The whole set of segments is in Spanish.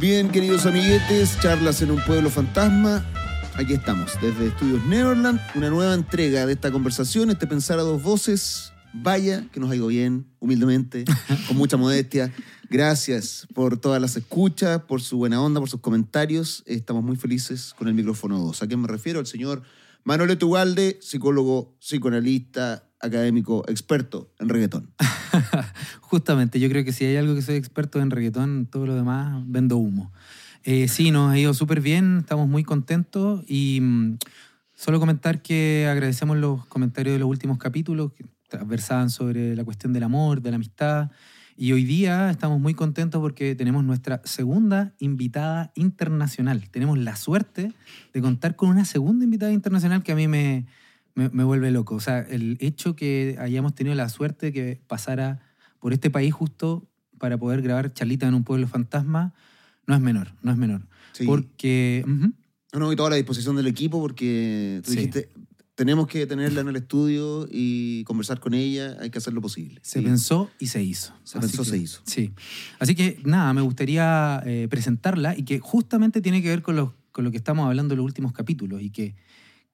Bien, queridos amiguetes, charlas en un pueblo fantasma. Aquí estamos, desde Estudios Neverland, una nueva entrega de esta conversación, este pensar a dos voces. Vaya, que nos ha ido bien, humildemente, con mucha modestia. Gracias por todas las escuchas, por su buena onda, por sus comentarios. Estamos muy felices con el micrófono 2. ¿A quién me refiero? Al señor Manuel Etugalde, psicólogo, psicoanalista, académico, experto en reggaetón. Justamente, yo creo que si hay algo que soy experto en reggaetón, todo lo demás vendo humo. Eh, sí, nos ha ido súper bien, estamos muy contentos y mm, solo comentar que agradecemos los comentarios de los últimos capítulos que versaban sobre la cuestión del amor, de la amistad. Y hoy día estamos muy contentos porque tenemos nuestra segunda invitada internacional. Tenemos la suerte de contar con una segunda invitada internacional que a mí me, me, me vuelve loco. O sea, el hecho que hayamos tenido la suerte de que pasara por este país justo para poder grabar Charlita en un pueblo fantasma no es menor, no es menor. Sí. Porque... ujú, No, no, y toda la disposición del equipo porque tú Sí. dijiste, tenemos que tenerla en el estudio y conversar con ella, hay que hacer lo posible. Se pensó y se hizo. Se Así pensó, que- se hizo. Sí. Así que nada, me gustaría eh, presentarla y que justamente tiene que ver con lo, con lo que estamos hablando en los últimos capítulos y que,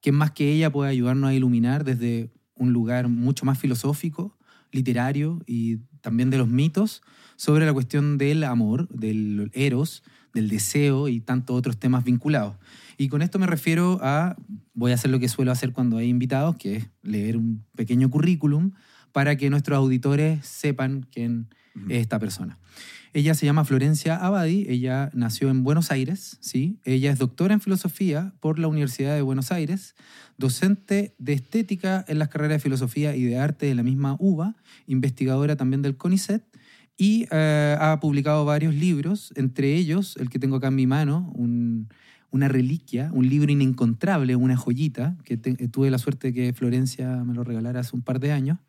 que más que ella puede ayudarnos a iluminar desde un lugar mucho más filosófico, literario y también de los mitos sobre la cuestión del amor, del eros, del deseo y tantos otros temas vinculados. Y con esto me refiero a, voy a hacer lo que suelo hacer cuando hay invitados, que es leer un pequeño currículum para que nuestros auditores sepan quién es esta persona. Ella se llama Florencia Abadi, ella nació en Buenos Aires, ¿sí? Ella es doctora en filosofía por la Universidad de Buenos Aires, docente de estética en las carreras de filosofía y de arte de la misma UBA, investigadora también del CONICET y eh, ha publicado varios libros, entre ellos el que tengo acá en mi mano, un- una reliquia, un libro inencontrable, una joyita, que tuve la suerte de que Florencia me lo regalara hace un par de años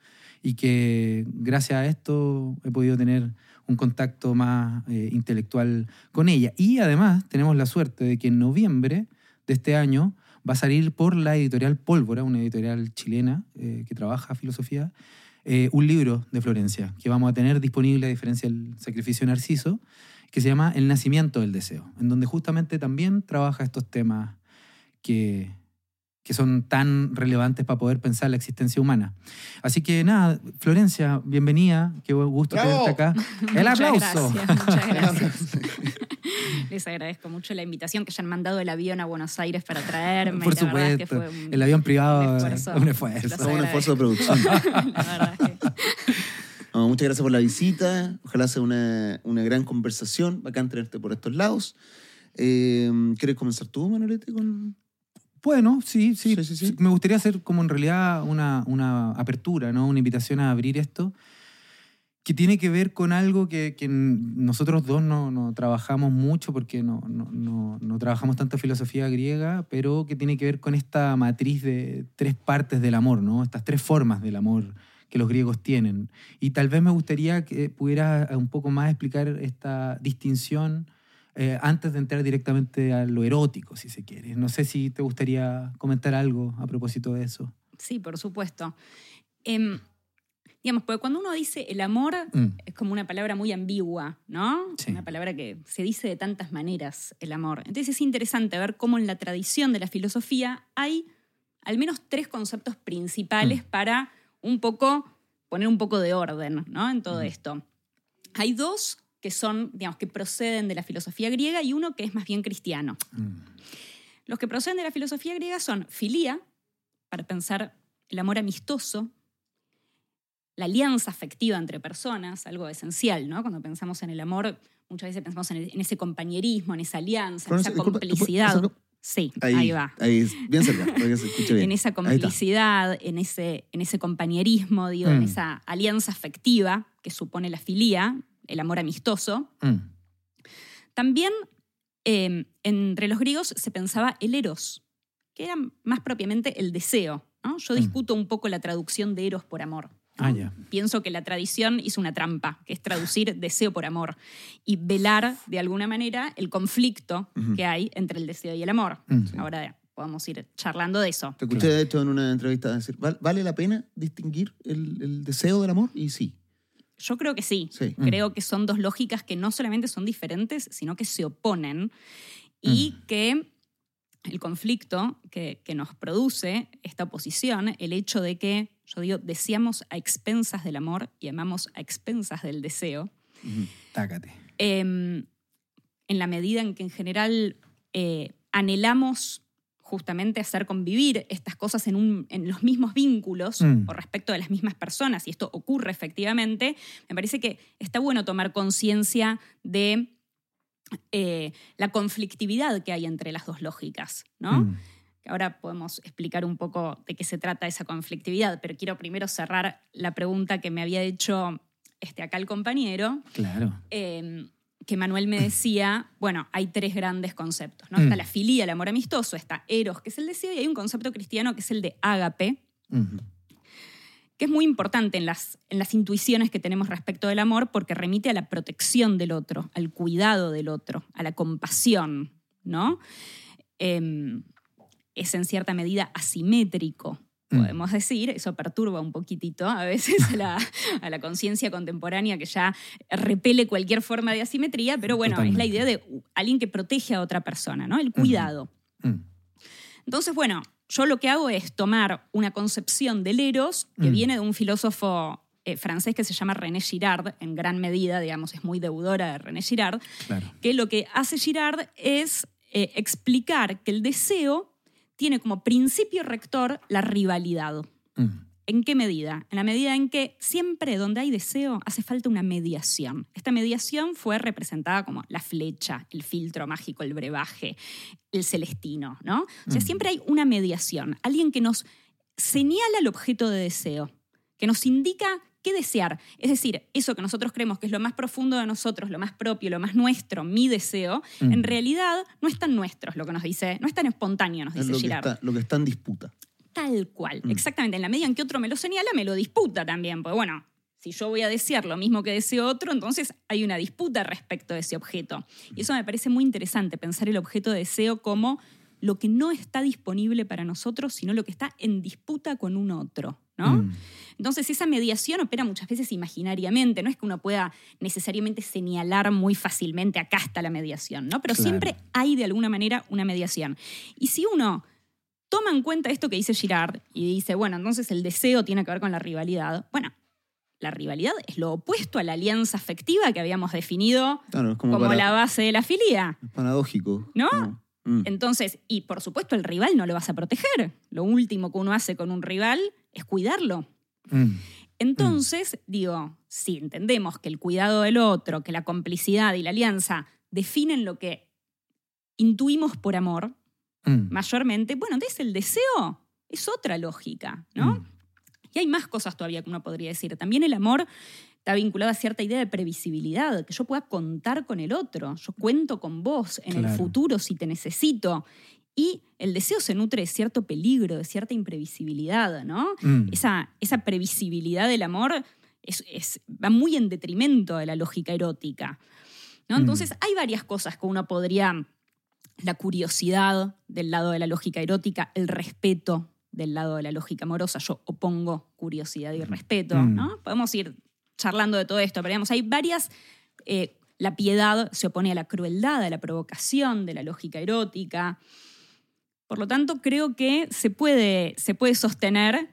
y que gracias a esto he podido tener un contacto más eh, intelectual con ella. Y además tenemos la suerte de que en noviembre de este año va a salir por la editorial Pólvora, una editorial chilena eh, que trabaja filosofía, eh, un libro de Florencia que vamos a tener disponible a diferencia del sacrificio Narciso, que se llama El nacimiento del deseo, en donde justamente también trabaja estos temas que, que son tan relevantes para poder pensar la existencia humana. Así que nada, Florencia, bienvenida, qué buen gusto ¡Bravo! tenerte acá. El Muchas aplauso. gracias, muchas gracias. Les agradezco mucho la invitación que hayan mandado el avión a Buenos Aires para traerme. Por La verdad es que supuesto, fue un- el avión privado un es esfuerzo. un esfuerzo. Un de producción. La verdad es que No, muchas gracias por la visita. Ojalá sea una, una gran conversación. Bacán tenerte por estos lados. Eh, ¿Quieres comenzar tú, Manolete? Con... Bueno, sí, sí, Sí, sí, sí. Me gustaría hacer como en realidad una, una apertura, ¿no? Una invitación a abrir esto, que tiene que ver con algo que, que nosotros dos no, no trabajamos mucho porque no, no, no, no trabajamos tanto filosofía griega, pero que tiene que ver con esta matriz de tres partes del amor, ¿no? Estas tres formas del amor que los griegos tienen. Y tal vez me gustaría que pudieras un poco más explicar esta distinción eh, antes de entrar directamente a lo erótico, si se quiere. No sé si te gustaría comentar algo a propósito de eso. sí, por supuesto. Em, digamos, porque cuando uno dice el amor, Mm. es como una palabra muy ambigua, ¿no? Sí. Una palabra que se dice de tantas maneras, el amor. Entonces es interesante ver cómo en la tradición de la filosofía hay al menos tres conceptos principales para un poco poner un poco de orden, ¿no? En todo Mm. esto. Hay dos que son, digamos, que proceden de la filosofía griega y uno que es más bien cristiano. Mm. Los que proceden de la filosofía griega son filía, para pensar el amor amistoso, la alianza afectiva entre personas, algo esencial, ¿no? Cuando pensamos en el amor, muchas veces pensamos en, en ese compañerismo, en esa alianza, en esa disculpa, ¿tú puedes complicidad. Sí, Ahí, ahí, va. Ahí, bien cerca, para que se escuche bien. En esa complicidad, en ese, en ese compañerismo, digo, en Mm. esa alianza afectiva que supone la filía, el amor amistoso. Mm. También eh, entre los griegos se pensaba el eros, que era más propiamente el deseo. ¿no? Yo Mm. discuto un poco la traducción de eros por amor. ¿no? Ah. Pienso que la tradición hizo una trampa, que es traducir deseo por amor y velar de alguna manera el conflicto que hay entre el deseo y el amor. Mm. Ahora podemos ir charlando de eso. Te escuché, de hecho, en una entrevista decir, "¿Val- ¿vale la pena distinguir el, el deseo del amor? Y sí. Yo creo que sí. Sí. Mm. Creo que son dos lógicas que no solamente son diferentes, sino que se oponen y que el conflicto que, que nos produce esta oposición, el hecho de que, yo digo, deseamos a expensas del amor y amamos a expensas del deseo, Tácate. em, en la medida en que en general eh, anhelamos justamente hacer convivir estas cosas en, un- en los mismos vínculos Mm. o respecto de las mismas personas, y esto ocurre efectivamente, me parece que está bueno tomar conciencia de eh, la conflictividad que hay entre las dos lógicas, ¿no? Mm. ahora podemos explicar un poco de qué se trata esa conflictividad, pero quiero primero cerrar la pregunta que me había hecho este, acá el compañero, Claro. eh, que Manuel me decía, bueno, hay tres grandes conceptos, ¿no? Mm. Está la filía, el amor amistoso, está eros, que es el deseo, y hay un concepto cristiano que es el de ágape, Mm. que es muy importante en las, en las intuiciones que tenemos respecto del amor porque remite a la protección del otro, al cuidado del otro, a la compasión, ¿no? Em, es en cierta medida asimétrico. Podemos decir, eso perturba un poquitito a veces a la, a la conciencia contemporánea que ya repele cualquier forma de asimetría, pero bueno, es la idea de alguien que protege a otra persona, ¿no? El cuidado. Mm. Entonces, bueno, yo lo que hago es tomar una concepción del eros que Mm. viene de un filósofo eh, francés que se llama René Girard, en gran medida, digamos, es muy deudora de René Girard, Claro. que lo que hace Girard es eh, explicar que el deseo tiene como principio rector la rivalidad. Mm. ¿En qué medida? En la medida en que siempre donde hay deseo hace falta una mediación. Esta mediación fue representada como la flecha, el filtro mágico, el brebaje, el celestino, ¿no? O sea, Mm. siempre hay una mediación, alguien que nos señala el objeto de deseo, que nos indica qué desear. Es decir, eso que nosotros creemos que es lo más profundo de nosotros, lo más propio, lo más nuestro, mi deseo, Mm. en realidad no es tan nuestro, es lo que nos dice, no es tan espontáneo, nos Es dice lo que, Girard. está, lo que está en disputa. Tal cual, Mm. exactamente. En la medida en que otro me lo señala, me lo disputa también. Porque bueno, si yo voy a desear lo mismo que deseo otro, entonces hay una disputa respecto de ese objeto. Y eso me parece muy interesante, pensar el objeto de deseo como lo que no está disponible para nosotros, sino lo que está en disputa con un otro. ¿no? Mm. Entonces esa mediación opera muchas veces imaginariamente, no es que uno pueda necesariamente señalar muy fácilmente acá está la mediación, ¿no? Pero Claro. siempre hay de alguna manera una mediación. Y si uno toma en cuenta esto que dice Girard y dice, bueno, entonces el deseo tiene que ver con la rivalidad, bueno, la rivalidad es lo opuesto a la alianza afectiva que habíamos definido Claro, como, como, para- la base de la filía. es paradójico. ¿No? Como, mm. Entonces, y por supuesto el rival no lo vas a proteger. Lo último que uno hace con un rival es cuidarlo. Mm. Entonces, digo, si entendemos que el cuidado del otro, que la complicidad y la alianza definen lo que intuimos por amor, Mm. mayormente, bueno, entonces el deseo es otra lógica, ¿no? Y hay más cosas todavía que uno podría decir. También el amor está vinculado a cierta idea de previsibilidad, que yo pueda contar con el otro. Yo cuento con vos en el futuro si te necesito. Y el deseo se nutre de cierto peligro, de cierta imprevisibilidad, ¿no? Mm. Esa, esa previsibilidad del amor es- es- va muy en detrimento de la lógica erótica. ¿no? Mm. Entonces, hay varias cosas que uno podría. La curiosidad del lado de la lógica erótica, el respeto del lado de la lógica amorosa. Yo opongo curiosidad y respeto, Mm. ¿no? Podemos ir charlando de todo esto, pero digamos, hay varias. eh, la piedad se opone a la crueldad, a la provocación de la lógica erótica. Por lo tanto, creo que se puede, se puede sostener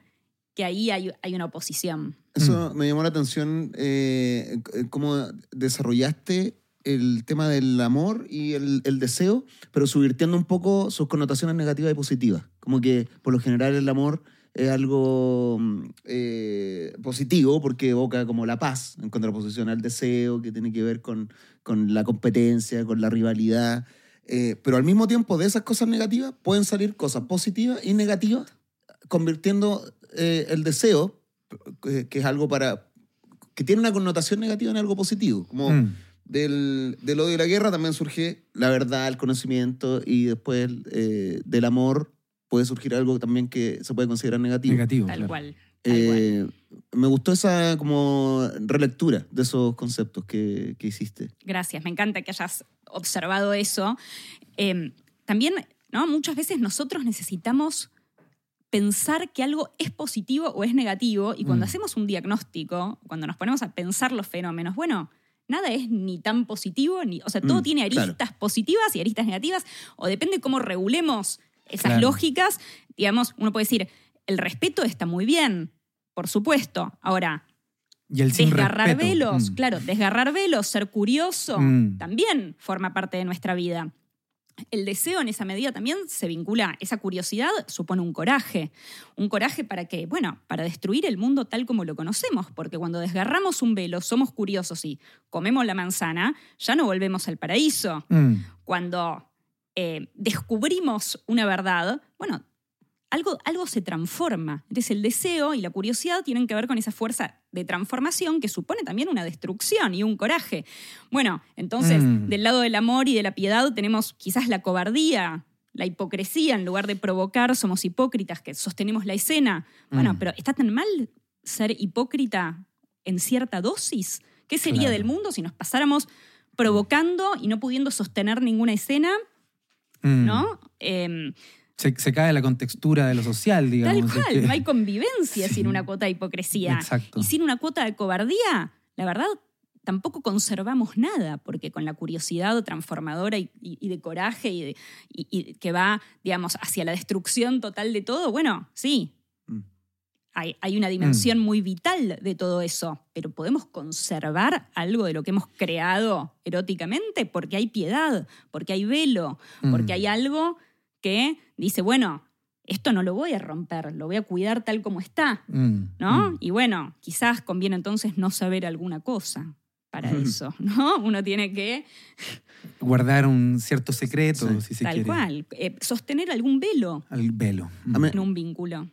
que ahí hay, hay una oposición. Eso Mm. me llamó la atención, eh, cómo desarrollaste el tema del amor y el, el deseo, pero subvirtiendo un poco sus connotaciones negativas y positivas. Como que por lo general el amor es algo mm, eh, positivo porque evoca como la paz en contraposición al deseo que tiene que ver con, con la competencia, con la rivalidad. Eh, pero al mismo tiempo de esas cosas negativas pueden salir cosas positivas y negativas, convirtiendo eh, el deseo, que, que es algo para que tiene una connotación negativa en algo positivo. Como Mm. del, del odio y la guerra también surge la verdad, el conocimiento y después eh, del amor puede surgir algo también que se puede considerar negativo. Negativo. Tal claro. cual. Eh, me gustó esa como relectura de esos conceptos que, que hiciste. Gracias, me encanta que hayas observado eso. Eh, también, ¿no? Muchas veces nosotros necesitamos pensar que algo es positivo o es negativo. Y cuando Mm. hacemos un diagnóstico, cuando nos ponemos a pensar los fenómenos, bueno, nada es ni tan positivo, ni, o sea, todo Mm, tiene claro. aristas positivas y aristas negativas, o depende cómo regulemos esas Claro. lógicas. Digamos, uno puede decir, el respeto está muy bien, por supuesto. Ahora, Y el sin desgarrar respeto. velos, Mm. claro, desgarrar velos, ser curioso, Mm. también forma parte de nuestra vida. El deseo en esa medida también se vincula, esa curiosidad supone un coraje, un coraje para que, bueno, para destruir el mundo tal como lo conocemos, porque cuando desgarramos un velo, somos curiosos y comemos la manzana, ya no volvemos al paraíso. Mm. Cuando eh, descubrimos una verdad, bueno, algo, algo se transforma. Entonces el deseo y la curiosidad tienen que ver con esa fuerza de transformación que supone también una destrucción y un coraje. Bueno, entonces Mm. del lado del amor y de la piedad tenemos quizás la cobardía, la hipocresía, en lugar de provocar somos hipócritas que sostenemos la escena. Bueno, Mm. pero ¿está tan mal ser hipócrita en cierta dosis? ¿Qué sería Claro. del mundo si nos pasáramos provocando y no pudiendo sostener ninguna escena? Mm. ¿no? Em, Se, se cae la contextura de lo social, tal digamos. cual, es que- no hay convivencia Sí. sin una cuota de hipocresía. Exacto. Y sin una cuota de cobardía, la verdad, tampoco conservamos nada, porque con la curiosidad transformadora y, y- y de coraje y, de- y- y que va, digamos, hacia la destrucción total de todo, bueno, sí. Mm. Hay, hay una dimensión muy vital de todo eso, pero podemos conservar algo de lo que hemos creado eróticamente porque hay piedad, porque hay velo, porque Mm. hay algo que dice, bueno, esto no lo voy a romper, lo voy a cuidar tal como está, Mm. ¿no? Mm. Y bueno, quizás conviene entonces no saber alguna cosa para eso, ¿no? Uno tiene que, Guardar un cierto secreto, Sí. si se tal quiere. cual, eh, sostener algún velo Al velo. Mm. En un vínculo.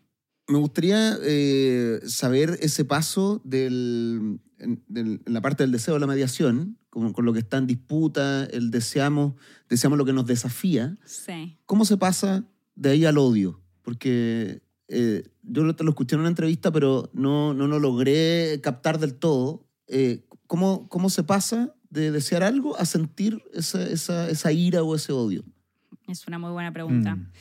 Me gustaría eh, saber ese paso del, en, del- en la parte del deseo de la mediación, con, con lo que está en disputa, el deseamos, deseamos lo que nos desafía. Sí. ¿Cómo se pasa de ahí al odio? Porque eh, yo lo- te lo escuché en una entrevista, pero no, no lo logré captar del todo. Eh, ¿cómo, ¿Cómo se pasa de desear algo a sentir esa, esa, esa ira o ese odio? Es una muy buena pregunta. Mm.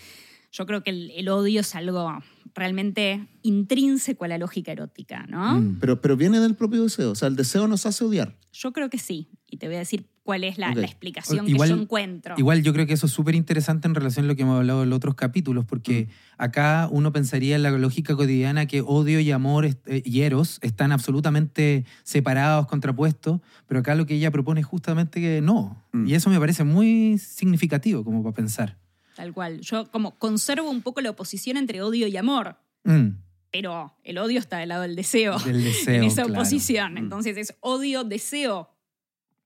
Yo creo que el, el odio es algo realmente intrínseco a la lógica erótica, ¿no? Mm. Pero, pero viene del propio deseo. O sea, el deseo nos hace odiar. Yo creo que sí. Y te voy a decir cuál es la, explicación Igual- que yo encuentro. Igual yo creo que eso es súper interesante en relación a lo que hemos hablado en los otros capítulos, porque acá uno pensaría en la lógica cotidiana que odio y amor eh, y eros están absolutamente separados, contrapuestos, pero acá lo que ella propone es justamente que no. Mm. Y eso me parece muy significativo como para pensar. Tal cual. Yo como conservo un poco la oposición entre odio y amor, Mm, pero el odio está del lado del deseo. del deseo. en esa claro. oposición. Mm. Entonces es odio, deseo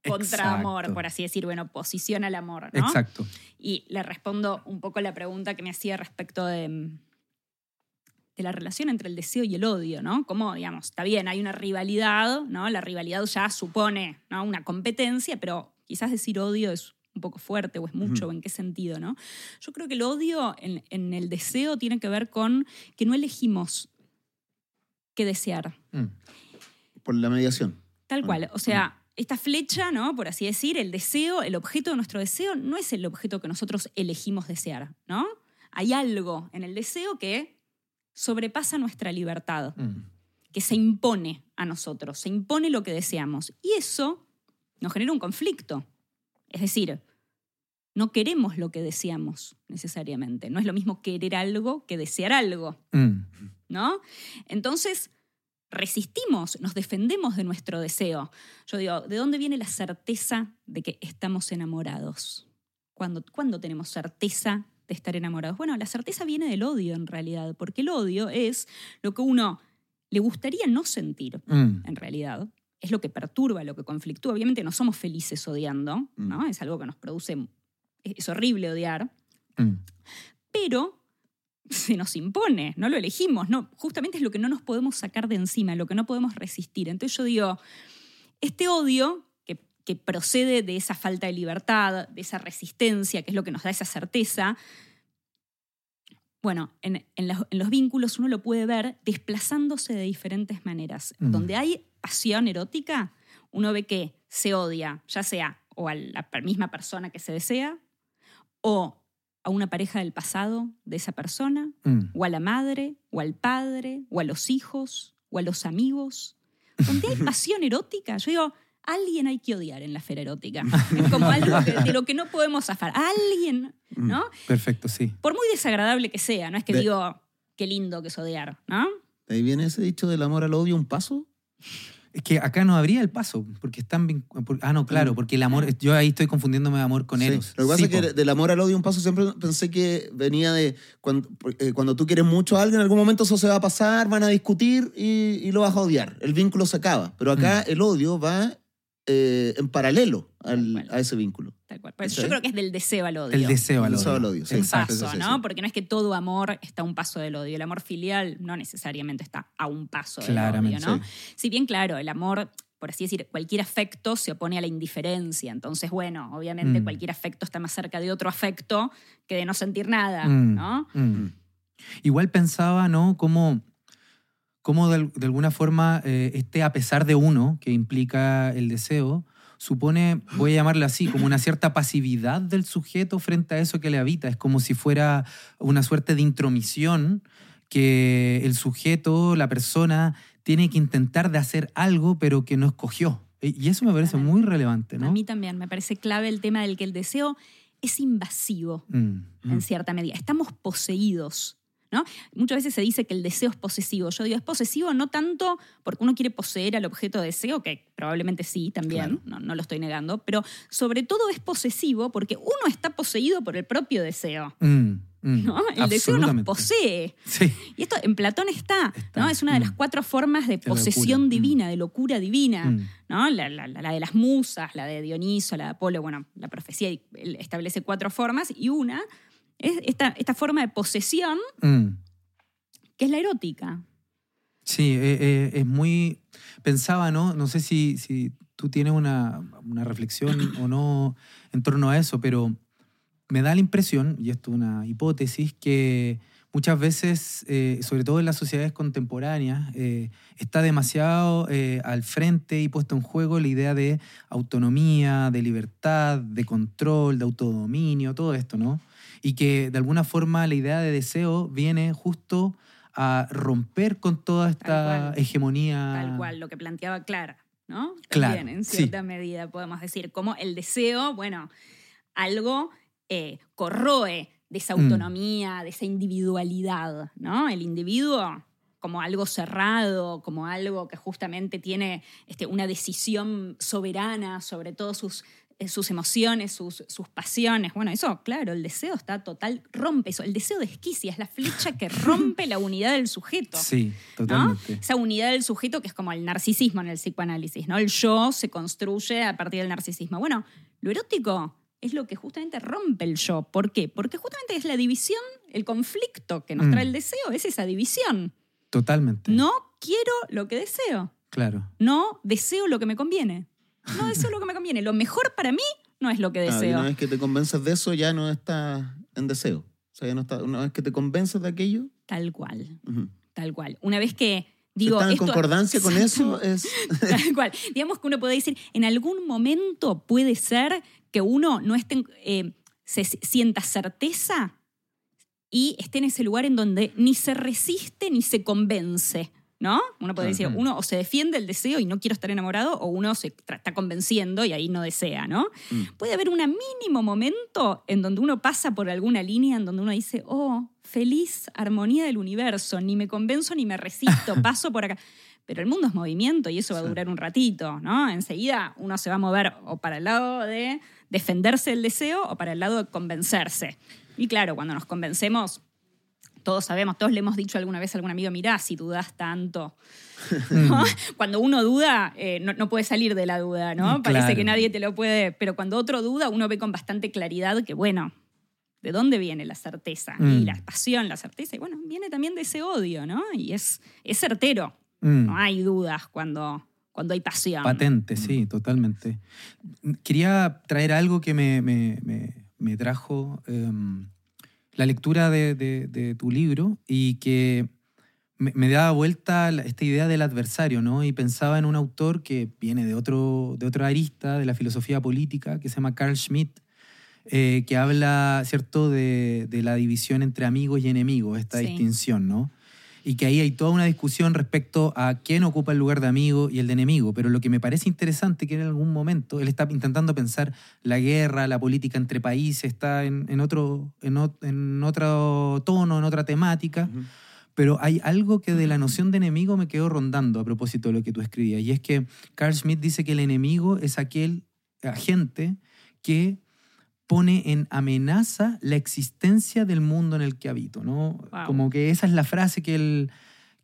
contra Exacto. amor, por así decir, bueno, oposición al amor, ¿no? Exacto. Y le respondo un poco la pregunta que me hacía respecto de, de la relación entre el deseo y el odio, ¿no? Como, digamos, está bien, hay una rivalidad, ¿no? La rivalidad ya supone ¿no? una competencia, pero quizás decir odio es un poco fuerte o es mucho, Ujú. o en qué sentido, ¿no? Yo creo que el odio en, en el deseo tiene que ver con que no elegimos qué desear. Mm. Por la mediación. Tal Ah, cual. O sea, esta flecha, ¿no? Por así decir, el deseo, el objeto de nuestro deseo no es el objeto que nosotros elegimos desear, ¿no? Hay algo en el deseo que sobrepasa nuestra libertad, Mm. que se impone a nosotros, se impone lo que deseamos. Y eso nos genera un conflicto. Es decir, no queremos lo que deseamos necesariamente. No es lo mismo querer algo que desear algo. Mm. ¿no? Entonces, resistimos, nos defendemos de nuestro deseo. Yo digo, ¿de dónde viene la certeza de que estamos enamorados? ¿Cuándo, ¿Cuándo tenemos certeza de estar enamorados? Bueno, la certeza viene del odio en realidad, porque el odio es lo que uno le gustaría no sentir Mm. en realidad. Es lo que perturba, lo que conflictúa. Obviamente no somos felices odiando, ¿no? Es algo que nos produce, es horrible odiar, Mm. pero se nos impone, no lo elegimos, no, justamente es lo que no nos podemos sacar de encima, lo que no podemos resistir. Entonces yo digo, este odio que, que procede de esa falta de libertad, de esa resistencia, que es lo que nos da esa certeza, bueno, en, en los, en los vínculos uno lo puede ver desplazándose de diferentes maneras. Mm. Donde hay pasión erótica, uno ve que se odia, ya sea o a la misma persona que se desea, o a una pareja del pasado de esa persona, Mm. o a la madre, o al padre, o a los hijos, o a los amigos. Donde hay pasión erótica, yo digo, alguien hay que odiar en la esfera erótica. Es como algo que- de lo que no podemos zafar. Alguien, ¿no? Perfecto, sí. Por muy desagradable que sea, no es que De- digo, qué lindo que es odiar, ¿no? Ahí viene ese dicho del amor al odio, un paso. Es que acá no habría el paso, porque están... Ah, no, claro, porque el amor... Yo ahí estoy confundiéndome de amor con Mm. Sí. Eros. Lo que pasa Sí, es que del amor al odio, un paso siempre pensé que venía de cuando, eh, cuando tú quieres mucho a alguien, en algún momento eso se va a pasar, van a discutir y, y lo vas a odiar. El vínculo se acaba. Pero acá Mm. el odio va eh, en paralelo al- a ese vínculo. Tal cual. Por eso ¿Sí? yo creo que es del deseo al odio. El deseo al odio. sí. Exacto. paso, sí, sí, ¿no? sí. Porque no es que todo amor está a un paso del odio. El amor filial no necesariamente está a un paso del odio, ¿no? sí. Si bien, claro, el amor, por así decir, cualquier afecto se opone a la indiferencia. Entonces, bueno, obviamente Mm. cualquier afecto está más cerca de otro afecto que de no sentir nada, Mm, ¿no? mm. Igual pensaba, ¿no? Cómo, cómo de, al- de alguna forma eh, este a pesar de uno, que implica el deseo, supone, voy a llamarlo así, como una cierta pasividad del sujeto frente a eso que le habita. Es como si fuera una suerte de intromisión que el sujeto, la persona, tiene que intentar de hacer algo, pero que no escogió. Y eso me parece muy relevante, ¿no? A mí también me parece clave el tema del que el deseo es invasivo. Mm. en cierta medida. Estamos poseídos. ¿No? Muchas veces se dice que el deseo es posesivo. Yo digo, es posesivo no tanto porque uno quiere poseer al objeto de deseo, que probablemente sí también, no, no lo estoy negando, pero sobre todo es posesivo porque uno está poseído por el propio deseo. Mm, mm. ¿no? El deseo nos posee. Sí. Y esto en Platón está. Es una de las Mm. cuatro formas de posesión divina, de locura divina. ¿no? La, la- la- de las musas, la de Dioniso, la de Apolo, bueno, la profecía establece cuatro formas y una es esta, esta forma de posesión Mm. que es la erótica. Sí, eh, eh, es muy... Pensaba, ¿no? No sé si, si tú tienes una, una reflexión o no en torno a eso, pero me da la impresión, y esto es una hipótesis, que muchas veces, eh, sobre todo en las sociedades contemporáneas, eh, está demasiado eh, al frente y puesto en juego la idea de autonomía, de libertad, de control, de autodominio, todo esto, ¿no? Y que de alguna forma la idea de deseo viene justo a romper con toda esta Tal hegemonía. Tal cual, lo que planteaba Clara, ¿no? Claro, También, en sí. cierta medida, podemos decir, como el deseo, bueno, algo eh, corroe de esa Mm. autonomía, de esa individualidad, ¿no? El individuo como algo cerrado, como algo que justamente tiene este, una decisión soberana sobre todas sus, sus emociones, sus, sus pasiones. Bueno, eso, claro, el deseo está total, rompe eso. El deseo de esquicia es la flecha que rompe la unidad del sujeto. Sí, ¿no? totalmente. Esa unidad del sujeto que es como el narcisismo en el psicoanálisis, ¿no? El yo se construye a partir del narcisismo. Bueno, lo erótico es lo que justamente rompe el yo. ¿Por qué? Porque justamente es la división, el conflicto que nos Mm. trae el deseo, es esa división. Totalmente. No quiero lo que deseo, Claro. no deseo lo que me conviene. No deseo lo que me conviene. Lo mejor para mí no es lo que deseo. una vez que te convences de eso, ya no estás en deseo. O sea, ya no está, una vez que te convences de aquello, Tal cual, tal cual. Una vez que digo... estás en esto- concordancia con eso, es... Tal cual. Digamos que uno puede decir, en algún momento puede ser que uno no esté, eh, se sienta certeza y esté en ese lugar en donde ni se resiste ni se convence. ¿No? Uno puede decir, uno o se defiende el deseo y no quiero estar enamorado, o uno se está convenciendo y ahí no desea, ¿no? Mm. Puede haber un mínimo momento en donde uno pasa por alguna línea en donde uno dice, oh, feliz armonía del universo, ni me convenzo ni me resisto, paso por acá. Pero el mundo es movimiento y eso va a durar un ratito, ¿no? Enseguida uno se va a mover o para el lado de defenderse del deseo o para el lado de convencerse. Y claro, cuando nos convencemos, todos sabemos, todos le hemos dicho alguna vez a algún amigo, mirá, si dudas tanto. ¿no? Cuando uno duda, eh, no, no puede salir de la duda, ¿no? Mm, Parece que nadie te lo puede, pero cuando otro duda, uno ve con bastante claridad que, bueno, ¿de dónde viene la certeza? Y Mm. la pasión, la certeza, y bueno, viene también de ese odio, ¿no? Y es, es certero, Mm. no hay dudas cuando, cuando hay pasión. Patente, sí, totalmente. Quería traer algo que me, me- me- me trajo em, la lectura de, de- de tu libro y que me, me daba vuelta esta idea del adversario, ¿no? Y pensaba en un autor que viene de, otro, de otra arista de la filosofía política, que se llama Carl Schmitt, eh, que habla, ¿cierto?, de, de la división entre amigos y enemigos, esta Sí. distinción, ¿no? Y que ahí hay toda una discusión respecto a quién ocupa el lugar de amigo y el de enemigo. Pero lo que me parece interesante que en algún momento él está intentando pensar la guerra, la política entre países, está en, en otro, en, ot- en otro tono, en otra temática. Pero hay algo que de la noción de enemigo me quedó rondando a propósito de lo que tú escribías. Y es que Carl Schmitt dice que el enemigo es aquel agente que pone en amenaza la existencia del mundo en el que habito, ¿no? Wow. Como que esa es la frase que él,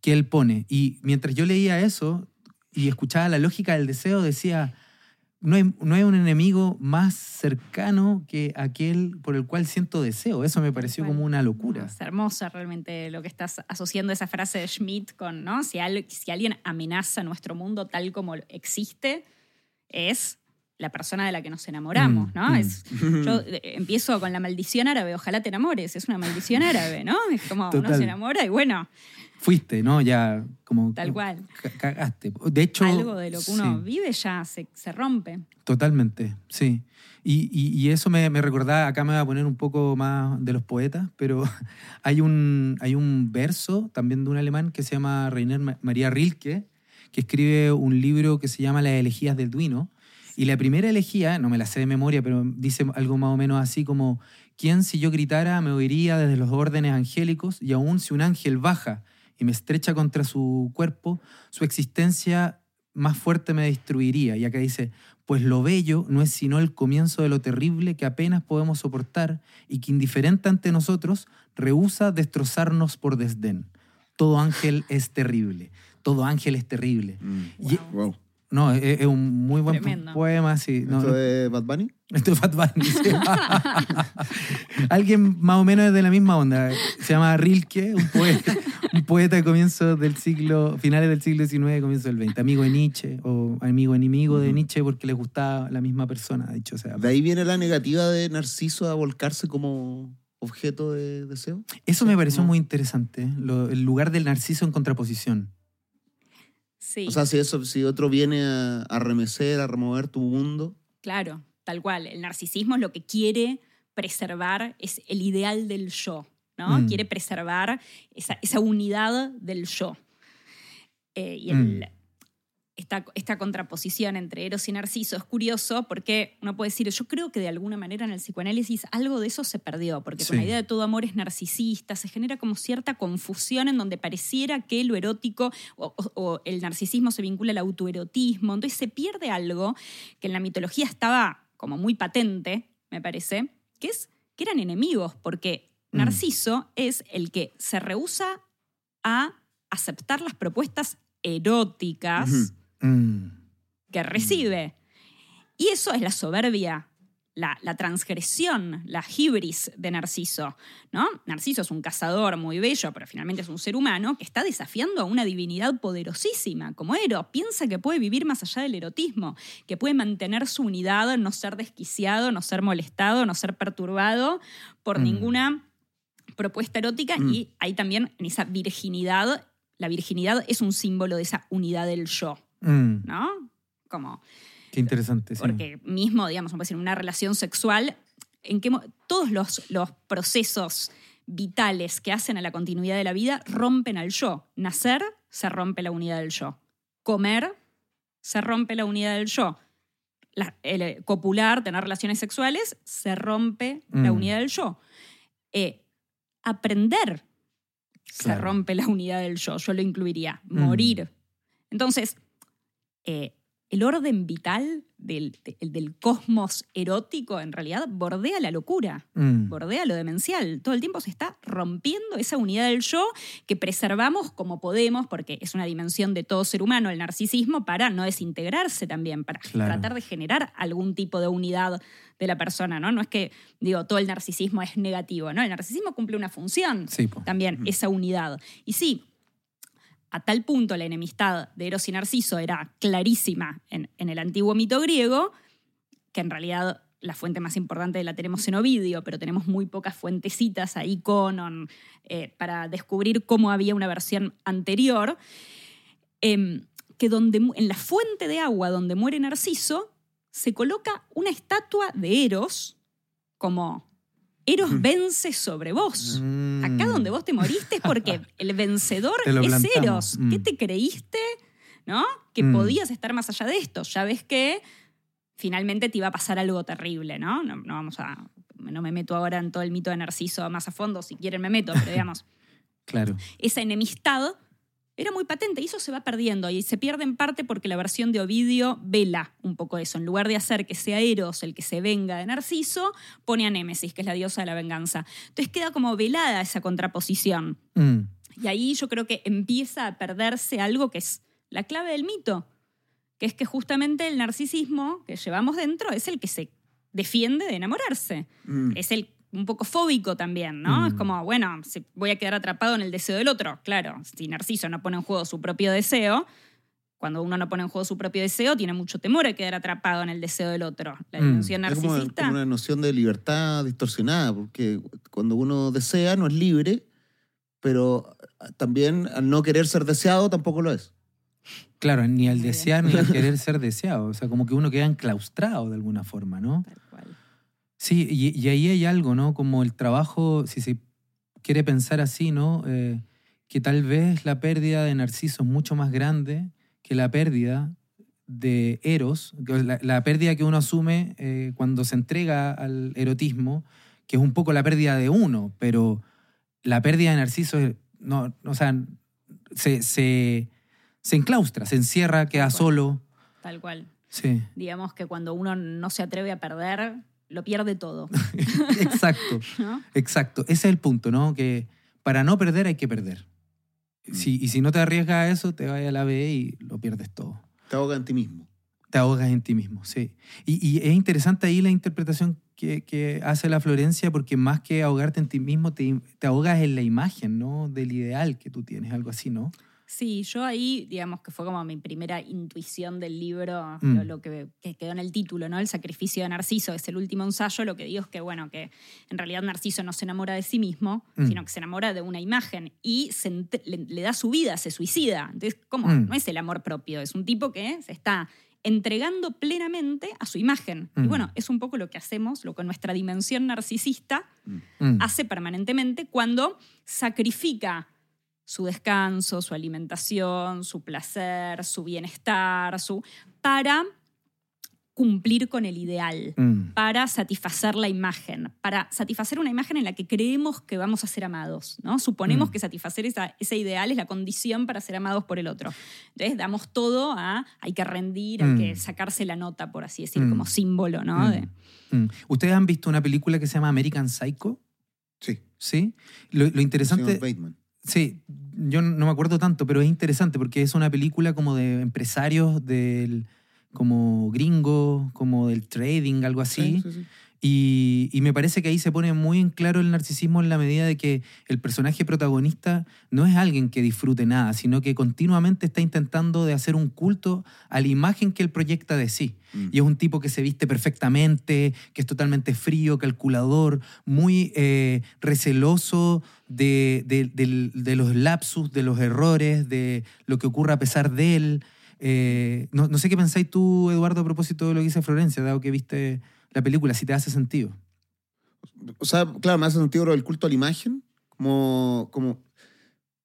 que él pone. Y mientras yo leía eso y escuchaba la lógica del deseo, decía, no hay, no hay un enemigo más cercano que aquel por el cual siento deseo. Eso me pareció como una locura. Es hermosa realmente lo que estás asociando esa frase de Schmidt con, ¿no? Si, al- si alguien amenaza nuestro mundo tal como existe, es la persona de la que nos enamoramos, Mm, ¿no? mm. Es, yo eh, empiezo con la maldición árabe, ojalá te enamores, es una maldición árabe, ¿no? Es como uno se enamora y bueno, Fuiste, ¿no? Ya como... tal cual. ca- Cagaste. De hecho... Algo de lo que uno sí. vive ya se, se rompe. Totalmente, sí. Y, y- y eso me, me recordaba, acá me voy a poner un poco más de los poetas, pero hay un, hay un verso también de un alemán que se llama Rainer Ma- María Rilke, que escribe un libro que se llama Las elegías del Duino. Y la primera elegía, no me la sé de memoria, pero dice algo más o menos así como, ¿quién si yo gritara me oiría desde los órdenes angélicos? Y aún si un ángel baja y me estrecha contra su cuerpo, su existencia más fuerte me destruiría. Y acá dice, pues lo bello no es sino el comienzo de lo terrible que apenas podemos soportar y que indiferente ante nosotros rehúsa destrozarnos por desdén. Todo ángel es terrible, todo ángel es terrible. Mm. Y- Wow. No, es, es un muy buen Tremendo. poema, sí. No, ¿Esto es Bad Bunny? esto es Bad Bunny, sí. Alguien más o menos de la misma onda. Se llama Rilke, un poeta, un poeta de comienzos del siglo, finales del siglo XIX, comienzo del XX. Amigo de Nietzsche o amigo enemigo de. Nietzsche porque le gustaba la misma persona, dicho sea. De ahí viene la negativa de Narciso a volcarse como objeto de deseo. Eso me pareció muy interesante, lo- el lugar del narciso en contraposición. Sí. O sea, si, eso, si otro viene a, a remecer, a remover tu mundo. Claro, tal cual. El narcisismo es lo que quiere preservar, es el ideal del yo, ¿no? Mm. Quiere preservar esa, esa unidad del yo. Eh, y el- Mm. Esta, esta contraposición entre Eros y Narciso es curioso porque uno puede decir, yo creo que de alguna manera en el psicoanálisis algo de eso se perdió, porque con la idea de todo amor es narcisista, se genera como cierta confusión en donde pareciera que lo erótico o, o- o el narcisismo se vincula al autoerotismo, entonces se pierde algo que en la mitología estaba como muy patente, me parece, que es que eran enemigos, porque Mm. Narciso es el que se rehúsa a aceptar las propuestas eróticas. Mm. que recibe. Y eso es la soberbia, la, la transgresión, la hibris de Narciso. ¿no? Narciso es un cazador muy bello, pero finalmente es un ser humano que está desafiando a una divinidad poderosísima, como Eros. Piensa que puede vivir más allá del erotismo, que puede mantener su unidad, no ser desquiciado, no ser molestado, no ser perturbado por Mm. ninguna propuesta erótica. Mm. Y hay también en esa virginidad, la virginidad es un símbolo de esa unidad del yo. Mm. ¿no? Como, Qué interesante, sí. porque mismo, digamos, puede ser una relación sexual, en que todos los, los procesos vitales que hacen a la continuidad de la vida rompen al yo. Nacer, se rompe la unidad del yo. Comer, se rompe la unidad del yo. La- el, eh, copular, tener relaciones sexuales, se rompe la Mm. unidad del yo. Eh, aprender, se rompe la unidad del yo. Yo lo incluiría. Mm. Morir. Entonces, eh, el orden vital del, de- el del cosmos erótico en realidad bordea la locura, Mm. bordea lo demencial. Todo el tiempo se está rompiendo esa unidad del yo que preservamos como podemos, porque es una dimensión de todo ser humano, el narcisismo, para no desintegrarse también, para Claro. tratar de generar algún tipo de unidad de la persona, ¿no? No es que, digo, todo el narcisismo es negativo, ¿no? El narcisismo cumple una función Sí, también Ujú. esa unidad. Y sí, a tal punto la enemistad de Eros y Narciso era clarísima en, el antiguo mito griego, que en realidad la fuente más importante la tenemos en Ovidio, pero tenemos muy pocas fuentecitas ahí con eh, para descubrir cómo había una versión anterior, em, que donde, en la fuente de agua donde muere Narciso se coloca una estatua de Eros como Eros vence sobre vos. Mm. Acá donde vos te moriste es porque el vencedor es plantamos. Eros. ¿Qué Mm. te creíste? ¿No? Que Mm. podías estar más allá de esto. Ya ves que finalmente te iba a pasar algo terrible, ¿no? No, no vamos a. No me meto ahora en todo el mito de Narciso más a fondo, si quieren me meto, pero digamos, Claro. esa enemistad era muy patente y eso se va perdiendo y se pierde en parte porque la versión de Ovidio vela un poco eso. En lugar de hacer que sea Eros el que se venga de Narciso, pone a Némesis, que es la diosa de la venganza. Entonces queda como velada esa contraposición. Mm. Y ahí yo creo que empieza a perderse algo que es la clave del mito, que es que justamente el narcisismo que llevamos dentro es el que se defiende de enamorarse. Mm. Es el un poco fóbico también, ¿no? Mm. Es como, bueno, voy a quedar atrapado en el deseo del otro. Claro, si Narciso no pone en juego su propio deseo, cuando uno no pone en juego su propio deseo, tiene mucho temor a quedar atrapado en el deseo del otro. La Mm. dimensión Es como, narcisista. como una noción de libertad distorsionada, porque cuando uno desea no es libre, pero también al no querer ser deseado tampoco lo es. Claro, ni al desear ni al querer ser deseado. O sea, como que uno queda enclaustrado de alguna forma, ¿no? Sí, y, y ahí hay algo, ¿no? Como el trabajo, si se quiere pensar así, ¿no? Eh, que tal vez la pérdida de Narciso es mucho más grande que la pérdida de Eros, la, la pérdida que uno asume eh, cuando se entrega al erotismo, que es un poco la pérdida de uno, pero la pérdida de Narciso, es- no, o sea, se, se, se enclaustra, se encierra, queda Tal solo. Tal cual. Sí, Digamos que cuando uno no se atreve a perder, lo pierde todo. exacto. ¿no? Exacto, ese es el punto, ¿no? Que para no perder hay que perder. Si, y si no te arriesgas a eso, te vas a la B y lo pierdes todo. Te ahoga en ti mismo. Te ahogas en ti mismo, sí. Y, y es interesante ahí la interpretación que, que hace la Florencia, porque más que ahogarte en ti mismo, te, te ahogas en la imagen, ¿no? Del ideal que tú tienes, algo así, ¿no? Sí, yo ahí, digamos que fue como mi primera intuición del libro, Mm. lo, lo que, que quedó en el título, ¿no? El sacrificio de Narciso, es el último ensayo, lo que digo es que, bueno, que en realidad Narciso no se enamora de sí mismo, Mm. sino que se enamora de una imagen y se le, le da su vida, se suicida. Entonces, ¿cómo? Mm. No es el amor propio, es un tipo que se está entregando plenamente a su imagen. Y bueno, es un poco lo que hacemos, lo que nuestra dimensión narcisista Mm. hace permanentemente cuando sacrifica su descanso, su alimentación, su placer, su bienestar, su para cumplir con el ideal, Mm. para satisfacer la imagen, para satisfacer una imagen en la que creemos que vamos a ser amados, ¿no? Suponemos Mm. que satisfacer esa, ese ideal es la condición para ser amados por el otro. Entonces damos todo a hay que rendir, hay Mm. que sacarse la nota, por así decir, Mm. como símbolo, ¿no? Mm. De- Mm. ¿Ustedes han visto una película que se llama American Psycho? Sí. ¿Sí? Lo, lo interesante... Señor Bateman. Sí, yo no me acuerdo tanto, pero es interesante porque es una película como de empresarios del como gringo, como del trading, algo así. Sí, sí, sí. Y, y me parece que ahí se pone muy en claro el narcisismo en la medida de que el personaje protagonista no es alguien que disfrute nada, sino que continuamente está intentando de hacer un culto a la imagen que él proyecta de sí. Mm. Y es un tipo que se viste perfectamente, que es totalmente frío, calculador, muy eh, receloso de, de- del- de los lapsus, de los errores, de lo que ocurre a pesar de él. Eh, no, no sé qué pensáis tú, Eduardo, a propósito de lo que dice Florencia, dado que viste la película, si te hace sentido. O sea, claro, me hace sentido lo del culto a la imagen, como, como,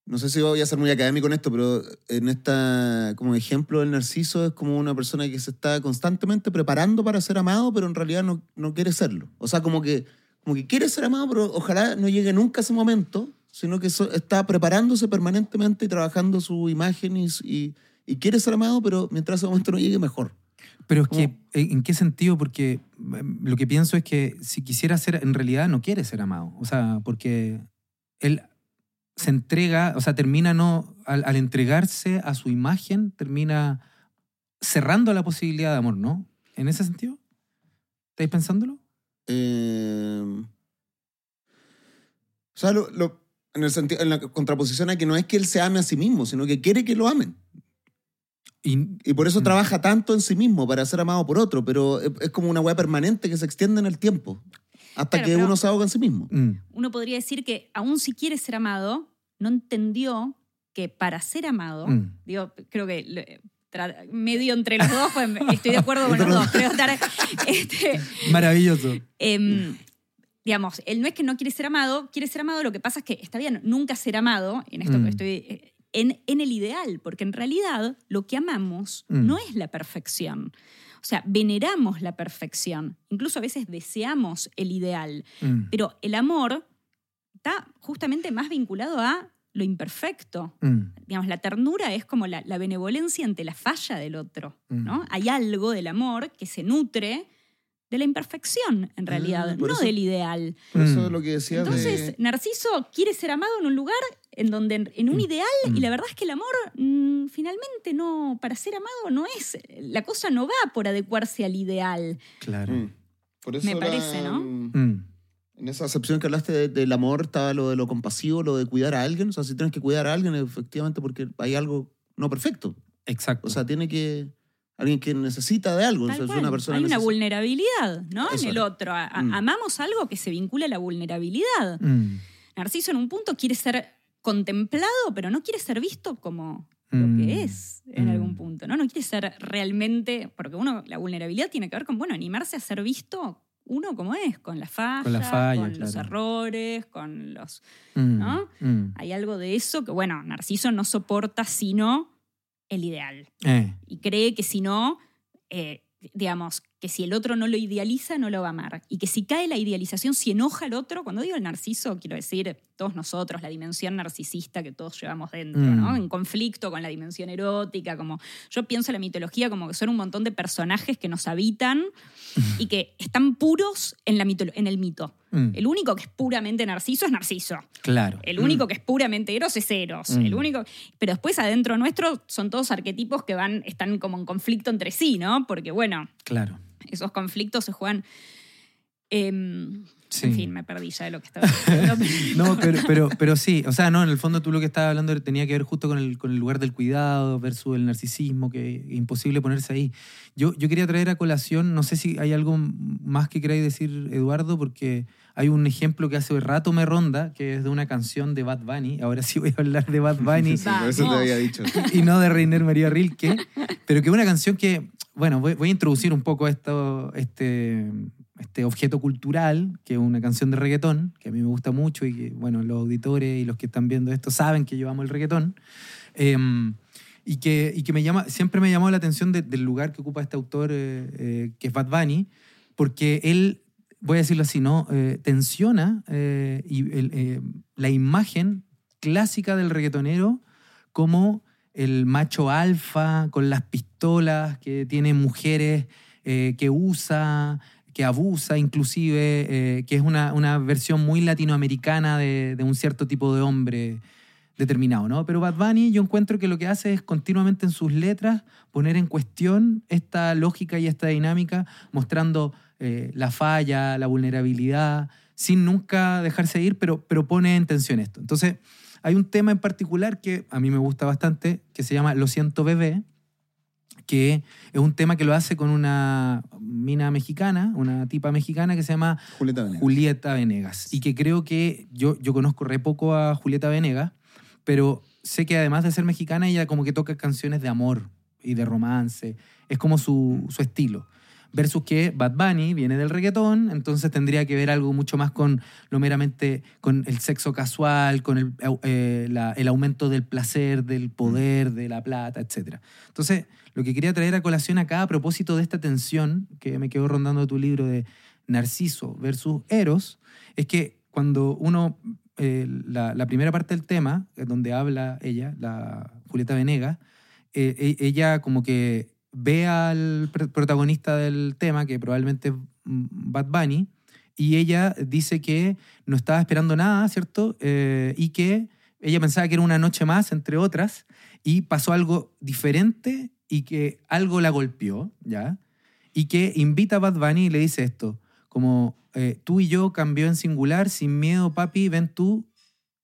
no sé si voy a ser muy académico en esto, pero en esta, como ejemplo del narciso, es como una persona que se está constantemente preparando para ser amado, pero en realidad no, no quiere serlo. O sea, como que, como que quiere ser amado, pero ojalá no llegue nunca ese momento, sino que so- está preparándose permanentemente y trabajando su imagen y, y, y quiere ser amado, pero mientras ese momento no llegue, mejor. Pero es que, ¿Cómo? ¿en qué sentido? Porque mm, lo que pienso es que si quisiera ser, en realidad no quiere ser amado. O sea, porque él se entrega, o sea, termina no, al, al entregarse a su imagen, termina cerrando la posibilidad de amor, ¿no? ¿En ese sentido? ¿Estáis pensándolo? Eh, o sea, lo- lo- en, el sentido, en la contraposición a que no es que él se ame a sí mismo, sino que quiere que lo amen. Y, Y por eso Mm. trabaja tanto en sí mismo para ser amado por otro, pero es, es como una weá permanente que se extiende en el tiempo, hasta Claro, que uno se ahoga en sí mismo. mm, uno podría decir que aún si quiere ser amado, no entendió que para ser amado, mm. digo, creo que medio entre los dos, pues, estoy de acuerdo con los dos, creo estar, este, Maravilloso. em, digamos, él no es que no quiere ser amado, quiere ser amado, lo que pasa es que está bien, nunca ser amado, en esto Mm. que estoy, eh, en, en el ideal, porque en realidad lo que amamos Mm. no es la perfección. O sea, veneramos la perfección, incluso a veces deseamos el ideal, Mm, pero el amor está justamente más vinculado a lo imperfecto. mm, Digamos, la ternura es como la, la benevolencia ante la falla del otro, ¿no? Hay algo del amor que se nutre de la imperfección, en realidad, Ah, por no eso- del ideal. Por eso Mm. es lo que decía Entonces, de... Narciso quiere ser amado en un lugar en donde en, un Mm. ideal Mm. y la verdad es que el amor mm, finalmente no para ser amado no es la cosa no va por adecuarse al ideal. claro. Mm. Por eso Me la- parece, ¿no? Mm, En esa acepción que hablaste de- del amor estaba lo de lo compasivo, lo de cuidar a alguien. O sea, si tienes que cuidar a alguien, efectivamente, porque hay algo no perfecto. exacto. O sea, tiene que... Alguien que necesita de algo. O Tal sea, es una persona Hay una vulnerabilidad, ¿no? Eso en el otro. A- Mm. Amamos algo que se vincula a la vulnerabilidad. Mm, Narciso en un punto quiere ser contemplado, pero no quiere ser visto como lo mm, que es en mm. algún punto, ¿no? No quiere ser realmente, porque uno, la vulnerabilidad tiene que ver con, bueno, animarse a ser visto uno como es, con las fallas, Con los errores, con los... mm, ¿no? mm. Hay algo de eso que, bueno, Narciso no soporta sino el ideal. Eh, Y cree que si no, eh, digamos, que si el otro no lo idealiza, no lo va a amar. Y que si cae la idealización, si enoja al otro, cuando digo el narciso, quiero decir todos nosotros, la dimensión narcisista que todos llevamos dentro, Mm. ¿no? En conflicto con la dimensión erótica, como yo pienso en la mitología como que son un montón de personajes que nos habitan y que están puros en, la mitolo- en el mito. Mm, El único que es puramente narciso es narciso. claro. El único que es puramente eros es eros. Mm. El único, pero después adentro nuestro son todos arquetipos que van, están como en conflicto entre sí, ¿no? Porque bueno, Claro. esos conflictos se juegan. em, Sí. En fin, me perdí ya de lo que estaba diciendo. No, pero, pero, pero sí, o sea, no, en el fondo tú lo que estabas hablando tenía que ver justo con el, con el lugar del cuidado versus el narcisismo, que es imposible ponerse ahí. Yo, yo quería traer a colación, no sé si hay algo más que queráis decir, Eduardo, porque hay un ejemplo que hace rato me ronda, que es de una canción de Bad Bunny. Ahora sí voy a hablar de Bad Bunny Sí, por eso te había dicho. y no de Reiner María Rilke, pero que es una canción que, bueno, voy, voy a introducir un poco esto, este, este objeto cultural, que es una canción de reggaetón, que a mí me gusta mucho y que, bueno, los auditores y los que están viendo esto saben que yo amo el reggaetón. Em, y que, y que me llama, siempre me llamó la atención de- del lugar que ocupa este autor, eh, eh, que es Bad Bunny, porque él, voy a decirlo así, ¿no? Eh, tensiona y el, la imagen clásica del reggaetonero como el macho alfa con las pistolas, que tiene mujeres que usa, que abusa inclusive, eh, que es una, una versión muy latinoamericana de, de un cierto tipo de hombre determinado, ¿no? Pero Bad Bunny yo encuentro que lo que hace es continuamente en sus letras poner en cuestión esta lógica y esta dinámica, mostrando eh, la falla, la vulnerabilidad, sin nunca dejarse ir, pero, pero pone en tensión esto. Entonces, hay un tema en particular que a mí me gusta bastante, que se llama Lo siento bebé, que es un tema que lo hace con una mina mexicana, una tipa mexicana que se llama Julieta Venegas. Julieta Venegas. Y que creo que yo, yo conozco re poco a Julieta Venegas, pero sé que además de ser mexicana, ella como que toca canciones de amor y de romance. Es como su, su estilo. Versus que Bad Bunny viene del reggaetón, entonces tendría que ver algo mucho más con lo meramente, con el sexo casual, con el, eh, la- el aumento del placer, del poder, de la plata, etc. Entonces, lo que quería traer a colación acá a propósito de esta tensión que me quedó rondando tu libro de Narciso versus Eros, es que cuando uno, eh, la, la primera parte del tema, eh, donde habla ella, la Julieta Venegas, eh, e- ella como que ve al pr- protagonista del tema, que probablemente es Bad Bunny, y ella dice que no estaba esperando nada, ¿cierto? Eh, y que ella pensaba que era una noche más, entre otras, y pasó algo diferente y que algo la golpeó, ¿ya? Y que invita a Bad Bunny y le dice esto, como eh, tú y yo cambió en singular, sin miedo, papi, ven tú,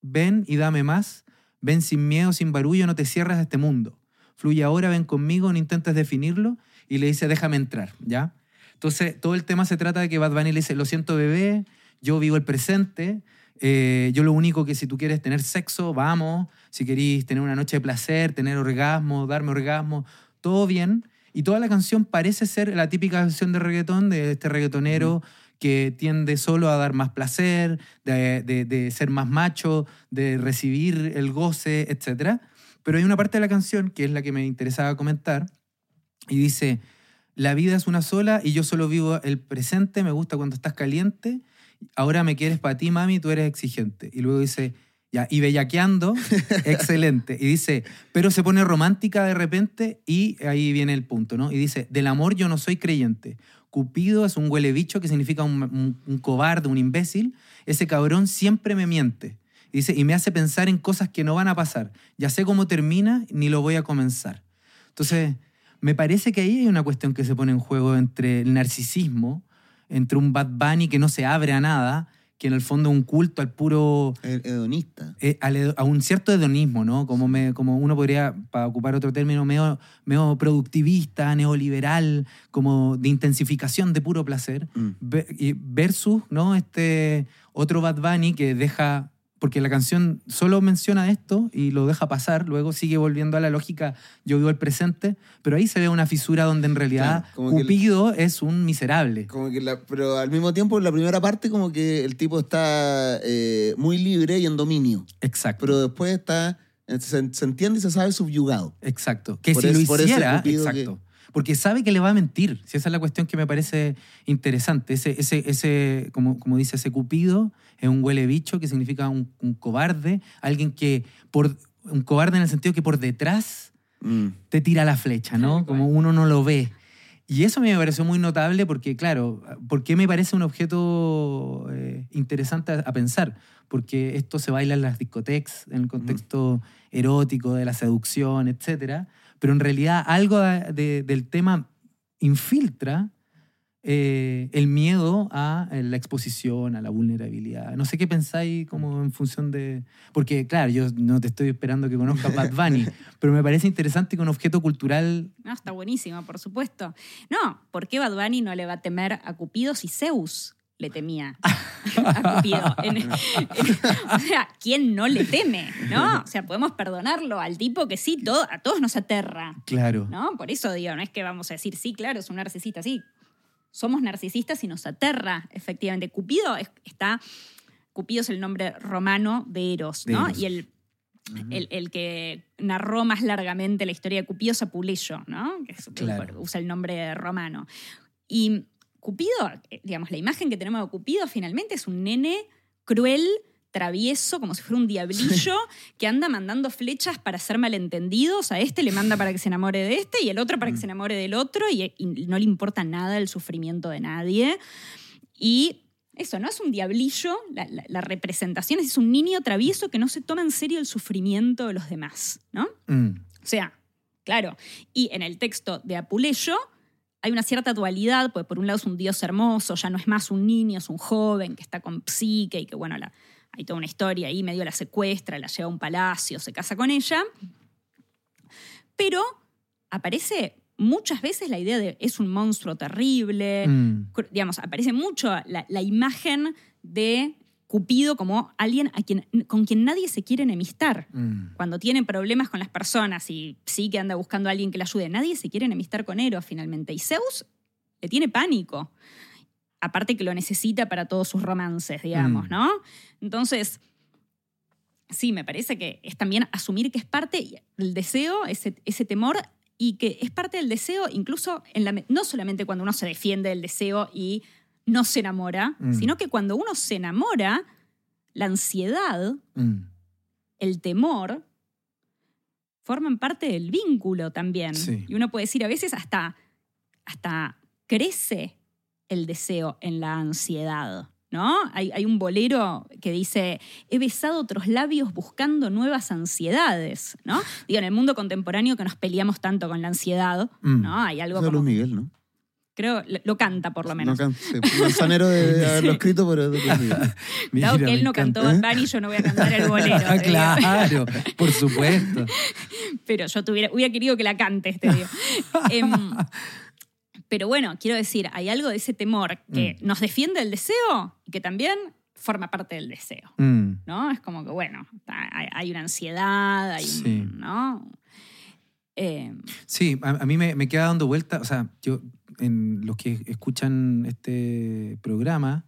ven y dame más, ven sin miedo, sin barullo, no te cierres a este mundo. Fluye ahora, ven conmigo, no intentes definirlo, y le dice, déjame entrar, ¿ya? Entonces, todo el tema se trata de que Bad Bunny le dice, lo siento bebé, yo vivo el presente, eh, yo lo único que si tú quieres tener sexo, vamos, si querís tener una noche de placer, tener orgasmo, darme orgasmo, todo bien. Y toda la canción parece ser la típica canción de reggaetón de este reggaetonero que tiende solo a dar más placer, de, de- de ser más macho, de recibir el goce, etc. Pero hay una parte de la canción que es la que me interesaba comentar y dice, la vida es una sola y yo solo vivo el presente, me gusta cuando estás caliente, ahora me quieres para ti, mami, tú eres exigente. Y luego dice, ya, y bellaqueando, excelente. Y dice, pero se pone romántica de repente y ahí viene el punto, ¿no? Y dice, del amor yo no soy creyente. Cupido es un huele bicho que significa un, un- un cobarde, un imbécil. Ese cabrón siempre me miente. Y dice, y me hace pensar en cosas que no van a pasar. Ya sé cómo termina, ni lo voy a comenzar. Entonces, me parece que ahí hay una cuestión que se pone en juego entre el narcisismo, entre un Bad Bunny que no se abre a nada, que en el fondo es un culto al puro hedonista. eh, al a un cierto hedonismo, ¿no? Como, me- como uno podría, para ocupar otro término, medio, medio productivista, neoliberal, como de intensificación de puro placer, Mm. versus, ¿no? Este otro Bad Bunny que deja, porque la canción solo menciona esto y lo deja pasar, luego sigue volviendo a la lógica, yo vivo el presente, pero ahí se ve una fisura donde en realidad Claro, que el- Cupido es un miserable. Como que la- pero al mismo tiempo, en la primera parte, como que el tipo está eh, muy libre y en dominio. Exacto. Pero después está. eh, Se, se entiende y se sabe subyugado. Exacto. Que Por si eso- lo hiciera, Cupido que- exacto. Porque sabe que le va a mentir. Si esa es la cuestión que me parece interesante. Ese, ese, ese como, como dice ese Cupido, es un huele bicho que significa un, un cobarde, alguien que por un cobarde en el sentido que por detrás Mm. te tira la flecha, ¿no? Cual. Como uno no lo ve. Y eso a mí me pareció muy notable porque, claro, ¿por qué me parece un objeto eh, interesante a, a pensar? Porque esto se baila en las discotecas, en el contexto erótico, de la seducción, etc. Pero en realidad algo de- de- del tema infiltra eh, el miedo a eh, la exposición, a la vulnerabilidad. No sé qué pensáis como en función de... Porque, claro, yo no te estoy esperando que conozcas Bad Bunny, pero me parece interesante que un objeto cultural... No, está buenísimo, por supuesto. No, ¿por qué Bad Bunny no le va a temer a Cupido si Zeus le temía a Cupido? En- en- o sea, ¿quién no le teme? ¿No? O sea, podemos perdonarlo al tipo que sí, todo, a todos nos aterra. Claro. ¿No? Por eso digo, no es que vamos a decir, sí, claro, es un narcisista, sí. Somos narcisistas y nos aterra, efectivamente. Cupido es- está. Cupido es el nombre romano de Eros, De ¿no? Eros. Y el, el, el que narró más largamente la historia de Cupido es Apuleyo, ¿no? Que es- Claro. usa el nombre romano. Y Cupido, eh, digamos, la imagen que tenemos de Cupido finalmente es un nene cruel, travieso, como si fuera un diablillo, que anda mandando flechas para ser malentendidos. A este le manda para que se enamore de este y el otro para que se enamore del otro y, y no le importa nada el sufrimiento de nadie. Y eso, ¿no? Es un diablillo, la, la- la representación es un niño travieso que no se toma en serio el sufrimiento de los demás, ¿no? Mm, O sea, claro. Y en el texto de Apuleyo hay una cierta dualidad, porque por un lado es un dios hermoso, ya no es más un niño, es un joven que está con psique y que, bueno, la- hay toda una historia ahí, medio la secuestra, la lleva a un palacio, se casa con ella. Pero aparece muchas veces la idea de es un monstruo terrible, mm, digamos, aparece mucho la, la imagen de Cupido como alguien a quien, con quien nadie se quiere enemistar mm. cuando tiene problemas con las personas y sí que anda buscando a alguien que le ayude, nadie se quiere enemistar con Eros finalmente. Y Zeus le tiene pánico. Aparte que lo necesita para todos sus romances, digamos, Mm. ¿no? Entonces, sí, me parece que es también asumir que es parte del deseo, ese, ese temor, y que es parte del deseo incluso en la, no solamente cuando uno se defiende del deseo y no se enamora, Mm. sino que cuando uno se enamora, la ansiedad Mm. el temor forman parte del vínculo también. Sí. Y uno puede decir a veces hasta, hasta crece el deseo en la ansiedad. ¿No? Hay, hay un bolero que dice, he besado otros labios buscando nuevas ansiedades, ¿no? Digo, en el mundo contemporáneo que nos peleamos tanto con la ansiedad, Mm. ¿no? Hay algo. Creo, lo, lo canta por lo menos. No can- sí, Manzanero de haberlo escrito, pero es que él no encanta. cantó Bad Bunny, yo no voy a cantar el bolero. Ah, claro, por supuesto. pero yo tuviera, hubiera querido que la cantes, te digo. Em, pero bueno, quiero decir, hay algo de ese temor que Mm. nos defiende el deseo y que también forma parte del deseo, Mm. ¿no? Es como que, bueno, hay, hay una ansiedad, hay un- Sí. ¿no? Em, Sí, a, a mí me, me queda dando vuelta, o sea, yo en los que escuchan este programa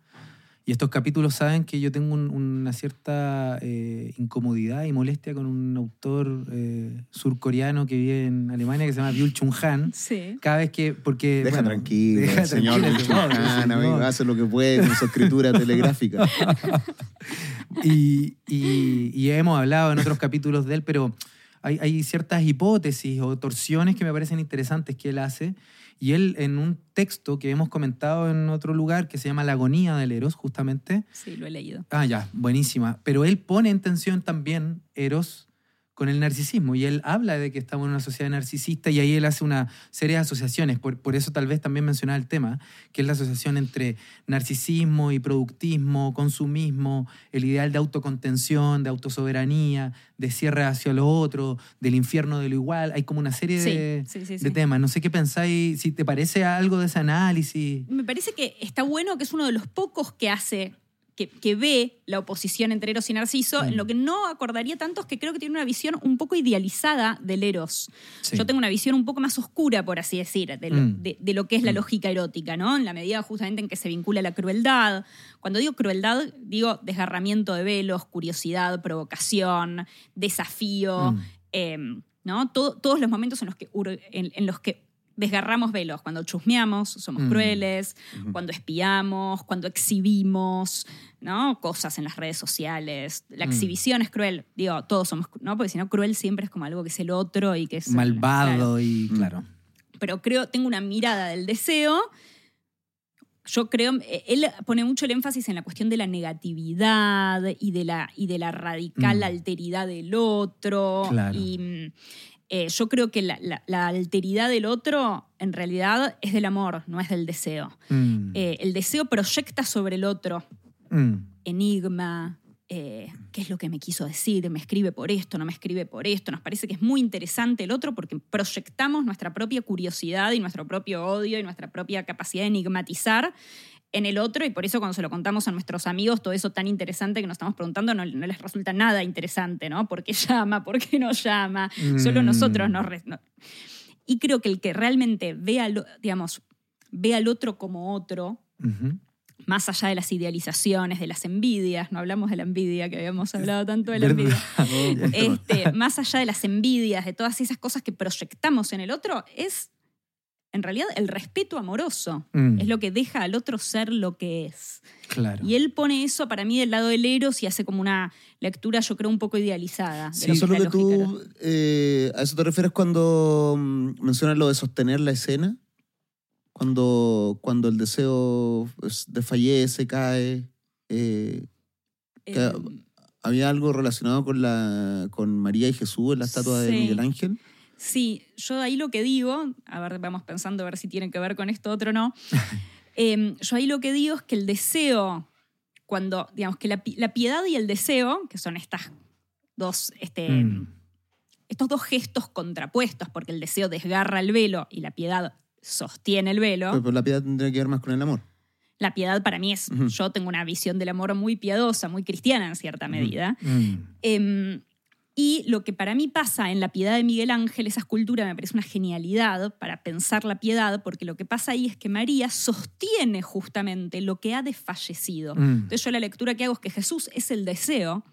y estos capítulos saben que yo tengo un- una cierta eh, incomodidad y molestia con un autor eh, surcoreano que vive en Alemania que se llama Byul Chung Han. Sí. Cada vez que. Porque, Deja bueno, tranquilo, deja el señor señor, Jana, señor. amigo, hace lo que puede con su escritura telegráfica. y, y- y hemos hablado en otros capítulos de él, pero hay, hay ciertas hipótesis o torsiones que me parecen interesantes que él hace. Y él, en un texto que hemos comentado en otro lugar, que se llama La agonía del Eros, justamente. Sí, lo he leído. Ah, ya, buenísima. Pero él pone en tensión también Eros con el narcisismo. Y él habla de que estamos en una sociedad narcisista y ahí él hace una serie de asociaciones. Por, por eso tal vez también mencionaba el tema, que es la asociación entre narcisismo y productismo, consumismo, el ideal de autocontención, de autosoberanía, de cierre hacia lo otro, del infierno de lo igual. Hay como una serie de, Sí, sí, sí, de sí. temas. No sé qué pensáis, si te parece algo de ese análisis. Me parece que está bueno que es uno de los pocos que hace, que, que ve la oposición entre Eros y Narciso. Mm. En lo que no acordaría tanto es que creo que tiene una visión un poco idealizada del Eros. Sí. Yo tengo una visión un poco más oscura, por así decir, de lo, Mm. de- de lo que es la Mm. lógica erótica, ¿no? En la medida justamente en que se vincula la crueldad. Cuando digo crueldad, digo desgarramiento de velos, curiosidad, provocación, desafío, Mm. eh, ¿no? Todo- todos los momentos en los que, en, en los que desgarramos velos, cuando chusmeamos, somos Mm. crueles, cuando espiamos, cuando exhibimos, ¿no? Cosas en las redes sociales. La Mm. exhibición es cruel. Digo, todos somos, ¿no? Porque si no, cruel siempre es como algo que es el otro y que es... Malvado claro. y Mm. claro. Pero creo, tengo una mirada del deseo. Yo creo, eh, él pone mucho el énfasis en la cuestión de la negatividad y de la, y de la radical Mm. alteridad del otro. Claro. Y eh, yo creo que la, la- la alteridad del otro en realidad es del amor, no es del deseo. Mm. Eh, el deseo proyecta sobre el otro Mm. enigma, eh, qué es lo que me quiso decir, me escribe por esto, no me escribe por esto. Nos parece que es muy interesante el otro porque proyectamos nuestra propia curiosidad y nuestro propio odio y nuestra propia capacidad de enigmatizar en el otro y por eso cuando se lo contamos a nuestros amigos, todo eso tan interesante que nos estamos preguntando no, no les resulta nada interesante, ¿no? ¿Por qué llama? ¿Por qué no llama? Solo Mm. nosotros nos... re- no- Y creo que el que realmente ve al, digamos, ve al otro como otro, más allá de las idealizaciones, de las envidias, no hablamos de la envidia, que habíamos hablado tanto de la envidia, este, más allá de las envidias, de todas esas cosas que proyectamos en el otro, es en realidad el respeto amoroso. Mm. Es lo que deja al otro ser lo que es. Claro. Y él pone eso para mí del lado del Eros y hace como una lectura, yo creo, un poco idealizada. de Sí, lo eso es lo es que tú. eh, ¿A eso te refieres cuando mm, mencionas lo de sostener la escena? Cuando, cuando el deseo desfallece, cae. eh, que- erótica. ¿Había algo relacionado con, la, con María y Jesús en la estatua de. Miguel Ángel? Sí, yo ahí lo que digo, a ver, vamos pensando a ver si tiene que ver con esto otro o no. Em, yo ahí lo que digo es que el deseo, cuando, digamos, que la, pi- la piedad y el deseo, que son estas dos, este, Mm. estos dos gestos contrapuestos, porque el deseo desgarra el velo y la piedad sostiene el velo. Pero, pero la piedad tendría que ver más con el amor. La piedad para mí es, yo tengo una visión del amor muy piadosa, muy cristiana en cierta medida. Mm. Em, y lo que para mí pasa en la piedad de Miguel Ángel, esa escultura me parece una genialidad para pensar la piedad, porque lo que pasa ahí es que María sostiene justamente lo que ha desfallecido. Mm. Entonces yo la lectura que hago es que Jesús es el deseo,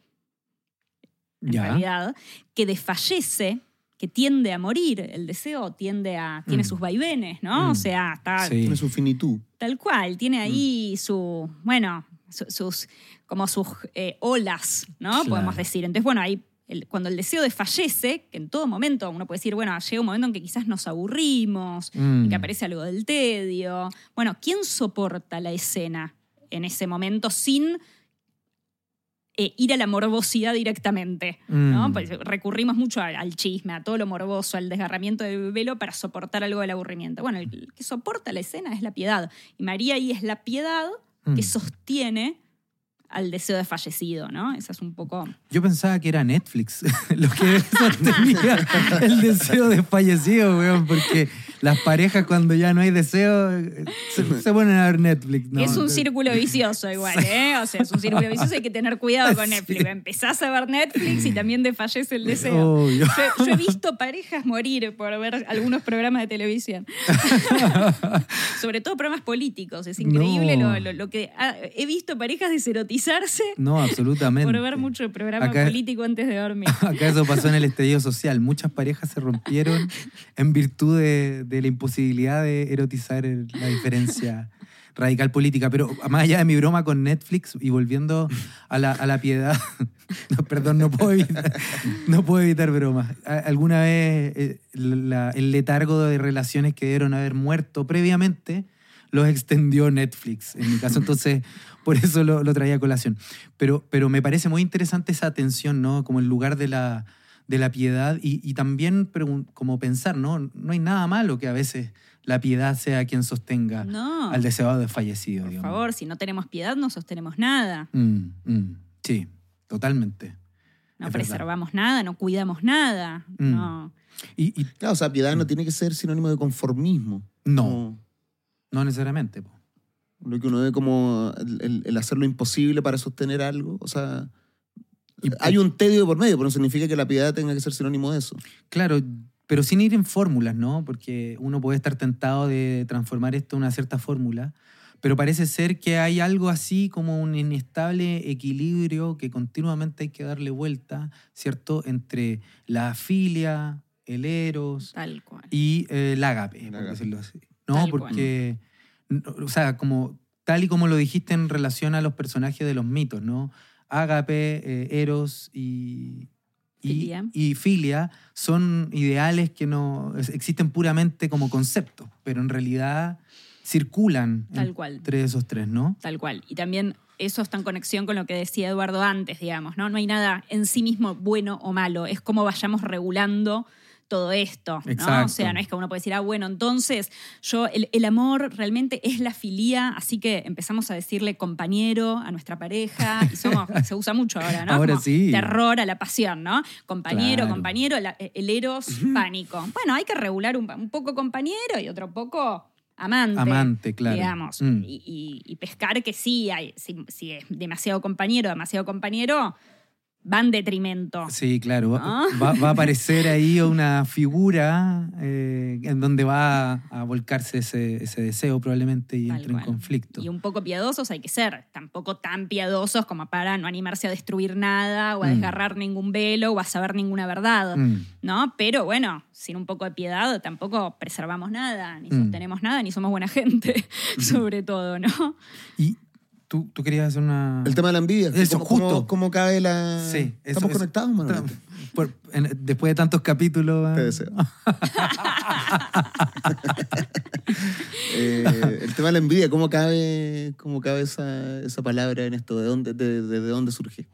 en Ya. realidad, que desfallece, que tiende a morir. El deseo tiende a, tiene Mm. sus vaivenes, ¿no? Mm. O sea, está Sí. Tiene su finitud. Tal cual, tiene Mm. ahí su, bueno, su- sus, como sus eh, olas, ¿no? Claro. Podemos decir. Entonces, bueno, ahí el- cuando el deseo desfallece, que en todo momento uno puede decir, bueno, llega un momento en que quizás nos aburrimos, Mm. y que aparece algo del tedio. Bueno, ¿quién soporta la escena en ese momento sin eh, ir a la morbosidad directamente? ¿no? Mm. Pues recurrimos mucho al, al chisme, a todo lo morboso, al desgarramiento del velo para soportar algo del aburrimiento. Bueno, el que soporta la escena es la piedad. Y María ahí es la piedad que Mm. sostiene al deseo desfallecido, ¿no? Esa es un poco... Yo pensaba que era Netflix lo que sostenía el deseo desfallecido, weón, porque Las parejas cuando ya no hay deseo se, se ponen a ver Netflix. ¿no? es un círculo vicioso igual, ¿eh? O sea, es un círculo vicioso, hay que tener cuidado con Netflix. Empezás a ver Netflix y también desfallece el deseo. Yo, yo he visto parejas morir por ver algunos programas de televisión. Sobre todo programas políticos. Es increíble No. lo, lo- lo que... ah, he visto parejas No, absolutamente. por ver mucho programa Acá- político antes de dormir. Acá eso pasó en el estallido social. Muchas parejas se rompieron en virtud de, de la imposibilidad de erotizar el- la diferencia radical política. Pero más allá de mi broma con Netflix y volviendo a la, a la piedad, no, perdón, no puedo evitar, no puedo evitar bromas. Alguna vez eh, la- el letargo de relaciones que debieron haber muerto previamente los extendió Netflix, en mi caso. Entonces, por eso lo, lo traía a colación. Pero, pero me parece muy interesante esa atención, ¿no? Como el lugar de la, de la piedad y, y también como pensar, ¿no? No hay nada malo que a veces la piedad sea quien sostenga No, al deseado desfallecido, por digamos. favor, si no tenemos piedad no sostenemos nada. Mm, mm, sí, totalmente. No Es verdad. preservamos nada, no cuidamos nada. Mm. No. Y, y Claro, o sea, piedad no tiene que ser sinónimo de conformismo. no, no necesariamente. po. Lo que uno ve como el, el- hacer lo imposible para sostener algo. O sea, Y- hay un tedio por medio, pero no significa que la piedad tenga que ser sinónimo de eso. Claro, pero sin ir en fórmulas, ¿no? Porque uno puede estar tentado de transformar esto en una cierta fórmula, pero parece ser que hay algo así como un inestable equilibrio que continuamente hay que darle vuelta, ¿cierto? Entre la filia, el eros Tal cual. y eh, el ágape, por decirlo así. ¿No? Tal Porque, n- o sea, como tal y como lo dijiste en relación a los personajes de los mitos, ¿no? Ágape, eh, eros y, y, Filia. y filia son ideales que no existen puramente como conceptos, pero en realidad circulan Tal cual. entre esos tres, ¿no? Tal cual. Y también eso está en conexión con lo que decía Eduardo antes, digamos, ¿no? No hay nada en sí mismo bueno o malo, es cómo vayamos regulando todo esto, ¿no? O sea, no es que uno puede decir, ah, bueno, entonces yo, el, el amor realmente es la filía, así que empezamos a decirle compañero a nuestra pareja, y somos, se usa mucho ahora, ¿no? Ahora Como sí. Terror a la pasión, ¿no? Compañero, Claro. compañero, la- el eros, pánico. Bueno, hay que regular un, un poco compañero y otro poco amante Amante, claro. digamos, Mm. y, y- y pescar que sí, hay, si, si es demasiado compañero, demasiado compañero, va en detrimento. Sí, claro. Va, ¿No? va- va a aparecer ahí una figura eh, en donde va a volcarse ese, ese deseo probablemente y Tal entre en conflicto. Y un poco piadosos hay que ser, tampoco tan piadosos como para no animarse a destruir nada o a Mm. desgarrar ningún velo o a saber ninguna verdad, Mm. ¿no? Pero bueno, sin un poco de piedad tampoco preservamos nada, ni Mm. sostenemos nada, ni somos buena gente, sobre todo, ¿no? Y tú, tú querías hacer una... El tema de la envidia. Eso, ¿Cómo, cómo- justo. cómo cabe la. Sí, eso- ¿Estamos eso- conectados, Manuel? Por- en- después de tantos capítulos... Te ah, deseo. Eh, el tema de la envidia, ¿cómo cabe, cómo cabe esa, esa palabra en esto? ¿De dónde, de, de- de dónde surge?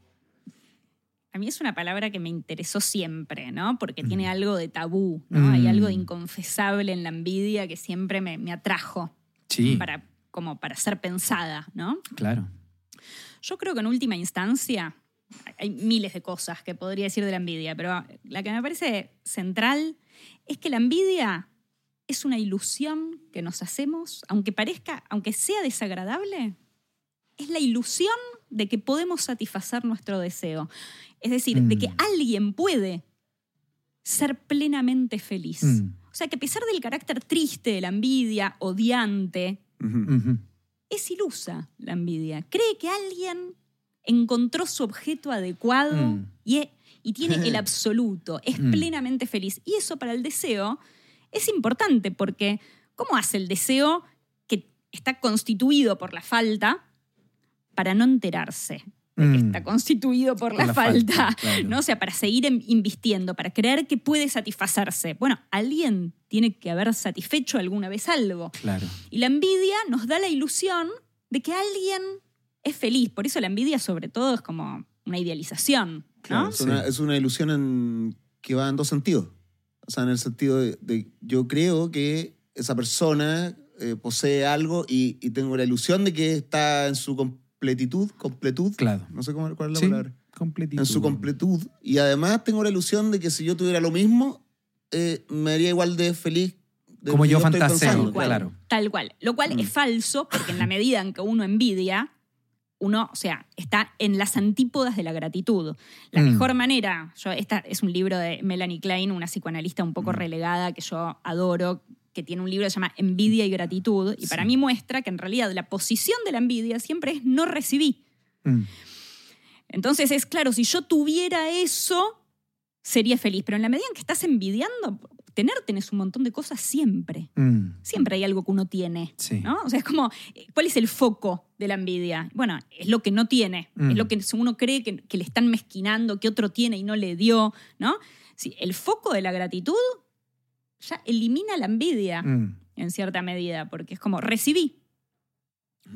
A mí es una palabra que me interesó siempre, ¿no? Porque tiene Mm. algo de tabú, ¿no? Mm. Hay algo de inconfesable en la envidia que siempre me, me atrajo Sí, para, como para ser pensada, ¿no? claro. Yo creo que en última instancia hay miles de cosas que podría decir de la envidia, pero la que me parece central es que la envidia es una ilusión que nos hacemos, aunque parezca, aunque sea desagradable, es la ilusión de que podemos satisfacer nuestro deseo. Es decir, de que Mm. alguien puede ser plenamente feliz. Mm. O sea, que a pesar del carácter triste de la envidia, odiante, Es ilusa la envidia. Cree que alguien encontró su objeto adecuado Mm. y, e- y tiene el absoluto, es Mm. plenamente feliz. Y eso para el deseo es importante porque ¿cómo hace el deseo que está constituido por la falta para no enterarse? De que Mm. está constituido por, Por la, la falta, falta, claro. ¿no? O sea, para seguir invistiendo, para creer que puede satisfacerse. Bueno, alguien tiene que haber satisfecho alguna vez algo. Claro. Y la envidia nos da la ilusión de que alguien es feliz. Por eso la envidia, sobre todo, es como una idealización. Claro, ¿no? es, una, es una ilusión en- que va en dos sentidos. O sea, en el sentido de, de yo creo que esa persona eh, posee algo y, y tengo la ilusión de que está en su completitud, completud, Claro. no sé cómo, cuál es la Sí, palabra, completitud. en su completud. Y además tengo la ilusión de que si yo tuviera lo mismo, eh, me haría igual de feliz de Como yo fantaseo, pensando, Tal cual. claro. Tal cual. Lo cual Mm. es falso, porque en la medida en que uno envidia, uno, o sea, está en las antípodas de la gratitud. La Mm. mejor manera, yo, esta es un libro de Melanie Klein, una psicoanalista un Mm. poco relegada que yo adoro, que tiene un libro que se llama Envidia y Gratitud, y para mí muestra que en realidad la posición de la envidia siempre es no recibí. Mm. Entonces es claro, si yo tuviera eso, sería feliz, pero en la medida en que estás envidiando, tener tenés un montón de cosas siempre. Mm. Siempre hay algo que uno tiene. Sí. ¿no? O sea, es como, eh, ¿cuál es el foco de la envidia? Bueno, es lo que no tiene, Mm. es lo que uno cree que, que le están mezquinando, que otro tiene y no le dio, ¿no? Sí, el foco de la gratitud ya elimina la envidia Mm. en cierta medida, porque es como, recibí,